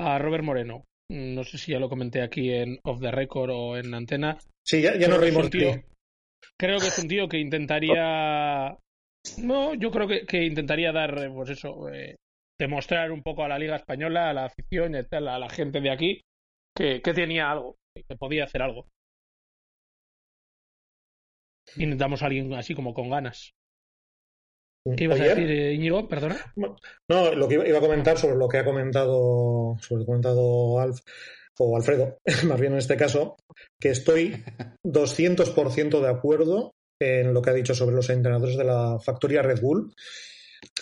a Robert Moreno. No sé si ya lo comenté aquí en Off the Record o en Antena. Sí, ya, ya no reímos tío. Creo que es un tío que intentaría. No, yo creo que, que intentaría dar, pues eso, eh, demostrar un poco a la Liga Española, a la afición y a la gente de aquí, que, que tenía algo, que podía hacer algo. Y necesitamos a alguien así como con ganas. ¿Qué ibas a decir, eh, Íñigo? Perdona. No, lo que iba a comentar sobre lo que ha comentado, sobre lo que ha comentado Alf, o Alfredo, más bien en este caso, que estoy 200% de acuerdo en lo que ha dicho sobre los entrenadores de la factoría Red Bull.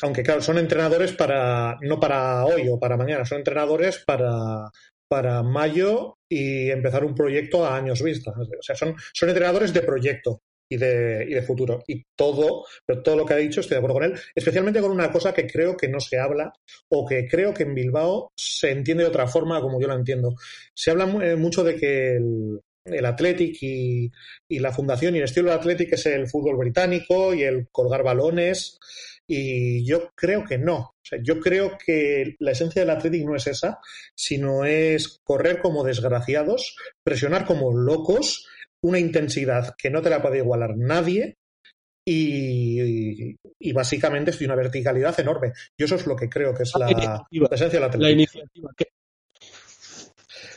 Aunque, claro, son entrenadores para, no para hoy o para mañana, son entrenadores para, para mayo y empezar un proyecto a años vista. O sea, son, son entrenadores de proyecto y de, y de futuro. Y todo, pero todo lo que ha dicho estoy de acuerdo con él, especialmente con una cosa que creo que no se habla o que creo que en Bilbao se entiende de otra forma como yo lo entiendo. Se habla eh, mucho de que el, el Athletic y, y, la fundación y el estilo del Athletic es el fútbol británico y el colgar balones. Y yo creo que no. Yo creo que la esencia del Athletic no es esa, sino es correr como desgraciados, presionar como locos una intensidad que no te la puede igualar nadie y, y, básicamente es de una verticalidad enorme. Y eso es lo que creo que es la, esencia de la La iniciativa.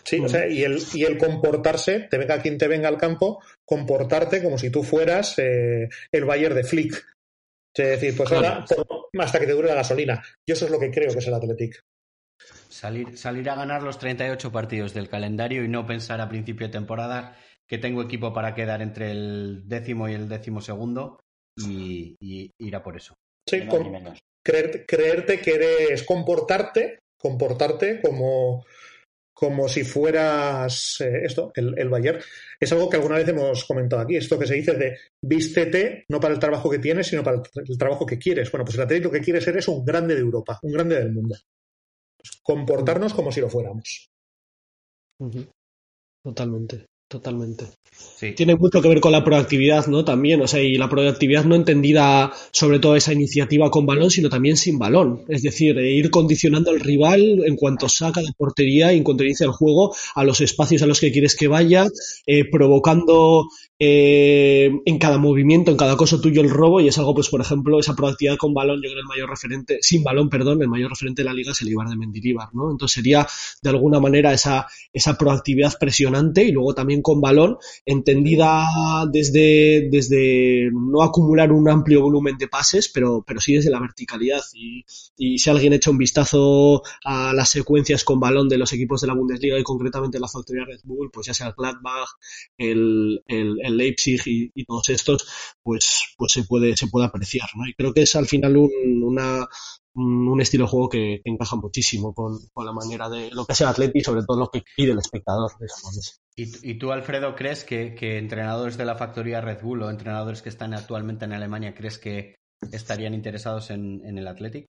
Sí, o sea, y el, y el comportarse, te venga quien te venga al campo, comportarte como si tú fueras eh, el Bayer de Flick. Es decir, pues ahora, hasta que te dure la gasolina. Y eso es lo que creo que es el Athletic. Salir, salir a ganar los 38 partidos del calendario y no pensar a principio de temporada que tengo equipo para quedar entre el décimo y el décimo segundo y, ir a por eso. Sí, creerte, que eres comportarte, comportarte como, como si fueras eh, esto, el, el Bayern. Es algo que alguna vez hemos comentado aquí, esto que se dice de vístete no para el trabajo que tienes, sino para el, trabajo que quieres. Bueno, pues el Atlético que quiere ser es un grande de Europa, un grande del mundo. comportarnos como si lo fuéramos. Totalmente. Totalmente. Tiene mucho que ver con la proactividad, ¿no? También, o sea, y la proactividad no entendida sobre todo esa iniciativa con balón, sino también sin balón. Es decir, eh, ir condicionando al rival en cuanto saca de portería y en cuanto inicia el juego a los espacios a los que quieres que vaya, eh, provocando eh, en cada movimiento, en cada cosa tuyo el robo, y es algo, pues, por ejemplo, esa proactividad con balón, yo creo el mayor referente, sin balón, perdón, el mayor referente de la liga es el Ibar de Mendilibar, ¿no? Entonces sería de alguna manera esa, esa proactividad presionante y luego también con balón, entendida desde, desde no acumular un amplio volumen de pases, pero, pero sí desde la verticalidad. Y, si alguien echa un vistazo a las secuencias con balón de los equipos de la Bundesliga y concretamente la factoría Red Bull, pues ya sea el Gladbach, el, el, Leipzig y, todos estos, pues, pues se puede, se puede apreciar, ¿no? Y creo que es al final un, una, un estilo de juego que, encaja muchísimo con, la manera de lo que es el Atleti y sobre todo lo que pide el espectador. ¿Y, tú, Alfredo, crees que, entrenadores de la factoría Red Bull o entrenadores que están actualmente en Alemania, crees que estarían interesados en, el Athletic?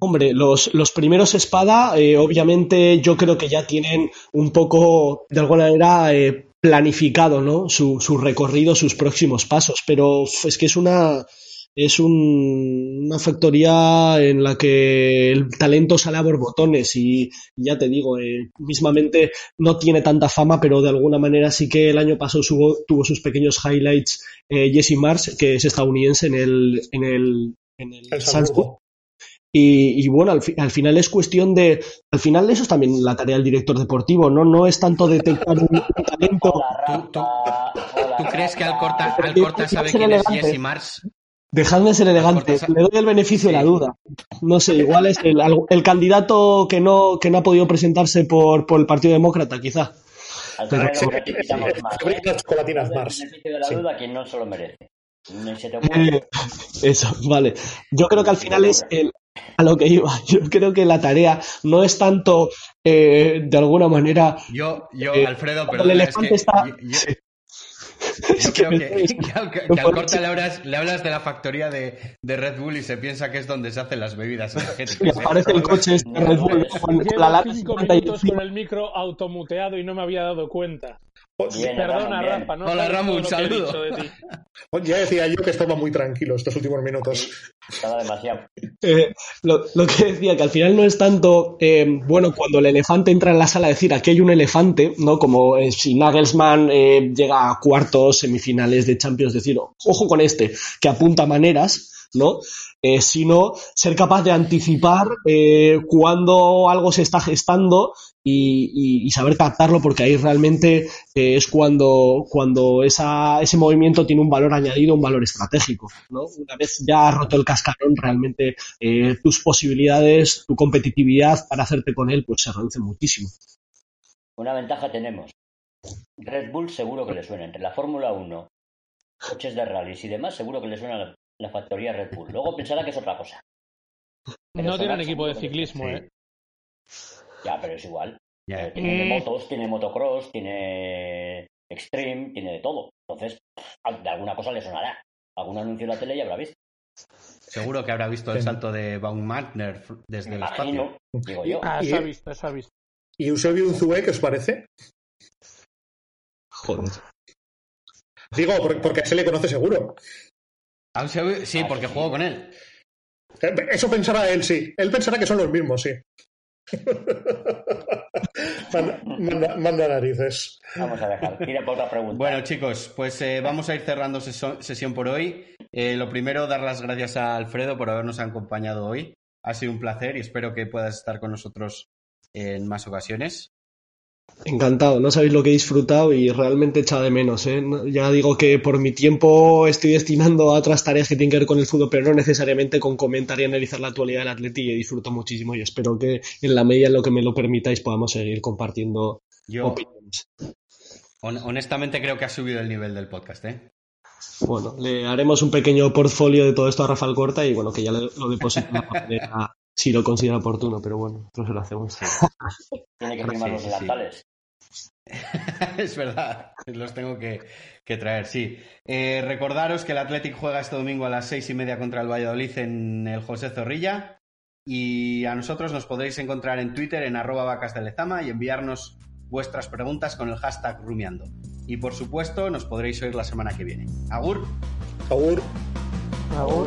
Hombre, los, los primeros espada, eh, obviamente yo creo que ya tienen un poco, de alguna manera, eh, planificado ¿no? su, su recorrido, sus próximos pasos, pero es que es una, es una factoría en la que el talento sale a borbotones y ya te digo, eh, mismamente no tiene tanta fama, pero de alguna manera sí que el año pasado tuvo sus pequeños highlights eh, Jesse Mars, que es estadounidense en el, en el, en el, Y, y bueno, al, fi- al final es cuestión de. Al final, eso es también la tarea del director deportivo, ¿no? No es tanto detectar un, un talento. Hola, ¿Tú, tú. Hola, tú crees que. Alcorta, Pero Alcorta que- sabe que quién es elegante. Jesse Mars? Dejadme de ser elegante, le doy el beneficio de la Sí. duda. No sé, igual es el, el candidato que no, que no ha podido presentarse por, por el Partido Demócrata, quizá. Alfredo, Sí, no te quitamos sí, más, sí, ¿eh? chocolatinas des Mars. el beneficio de la Sí. duda a quien no se lo merece. Se te. Eh, eso, vale. Yo creo que al final es el, a lo que iba. Yo creo que la tarea no es tanto, eh, de alguna manera, Yo, yo, Eh, Alfredo, cuando el perdona, es que elefante está- yo, yo- Es que creo me que, estoy- que al, que Corta le hablas, le hablas de la factoría de, de Red Bull y se piensa que es donde se hacen las bebidas y energéticas. ¿eh? aparece el coche este Red Bull con, con la lata cinco 50 y minutos con el micro automuteado y no me había dado cuenta. Bien, Perdona, bien. Rafa, no Hola, he saludo. ti. Ya decía yo que estaba muy tranquilo estos últimos minutos. Estaba demasiado. Eh, lo, lo que decía, que al final no es tanto, eh, bueno, cuando el elefante entra en la sala, decir aquí hay un elefante, ¿no? Como eh, si Nagelsmann eh, llega a cuartos, semifinales de Champions, decir, ojo con este, que apunta maneras, ¿no? Eh, sino ser capaz de anticipar eh, cuando algo se está gestando y, y- y saber captarlo, porque ahí realmente eh, es cuando, cuando esa, ese movimiento tiene un valor añadido, un valor estratégico, ¿no? Una vez ya has roto el cascarón, realmente eh, tus posibilidades, tu competitividad para hacerte con él, pues se reducen muchísimo. Una ventaja tenemos. Red Bull seguro que le suena. Entre la Fórmula 1, coches de rallies y demás, seguro que le suena la, la factoría Red Bull. Luego pensará que es otra cosa. Pero No tienen equipo de ciclismo. ¿eh? Ya, pero es igual. Ya. Eh, tiene Mm. motos, tiene motocross, tiene extreme, tiene de todo. Entonces, de alguna cosa le sonará. Algún anuncio en la tele ya habrá visto. Seguro que habrá visto el salto de Baumgartner desde Me el espacio. digo yo. Ah, eso ha visto, eso ha visto. ¿Y Eusebio Unzué, qué os parece? Joder. Digo, porque, ese le conoce seguro. Sí, Ah, porque juego con él. Eh, Eso pensará él, sí. Él pensará que son los mismos, sí. manda, manda- manda narices. Vamos a dejar. Tira por otra pregunta. Bueno, chicos, pues eh, vamos a ir cerrando sesión por hoy. Eh, lo primero, dar las gracias a Alfredo por habernos acompañado hoy. Ha sido un placer y espero que puedas estar con nosotros en más ocasiones. Encantado, no sabéis lo que he disfrutado y realmente he echado de menos. ¿eh? Ya digo que por mi tiempo estoy destinando a otras tareas que tienen que ver con el fútbol, pero no necesariamente con comentar y analizar la actualidad del Atleti y disfruto muchísimo y espero que en la medida en lo que me lo permitáis podamos seguir compartiendo Yo, opiniones. hon- honestamente, creo que ha subido el nivel del podcast, ¿eh? Bueno, le haremos un pequeño portfolio de todo esto a Rafael Corta y bueno, que ya lo, lo deposite en la papelera si lo considera oportuno, pero bueno, nosotros se lo hacemos. Tiene que firmar los delantales. es verdad, los tengo que, que traer, sí. Eh, recordaros que el Athletic juega este domingo a las seis y media contra el Valladolid en el José Zorrilla. Y a nosotros nos podréis encontrar en Twitter en arroba vacas de Lezama y enviarnos vuestras preguntas con el hashtag rumiando. Y por supuesto, nos podréis oír la semana que viene. Agur. Agur. ¿No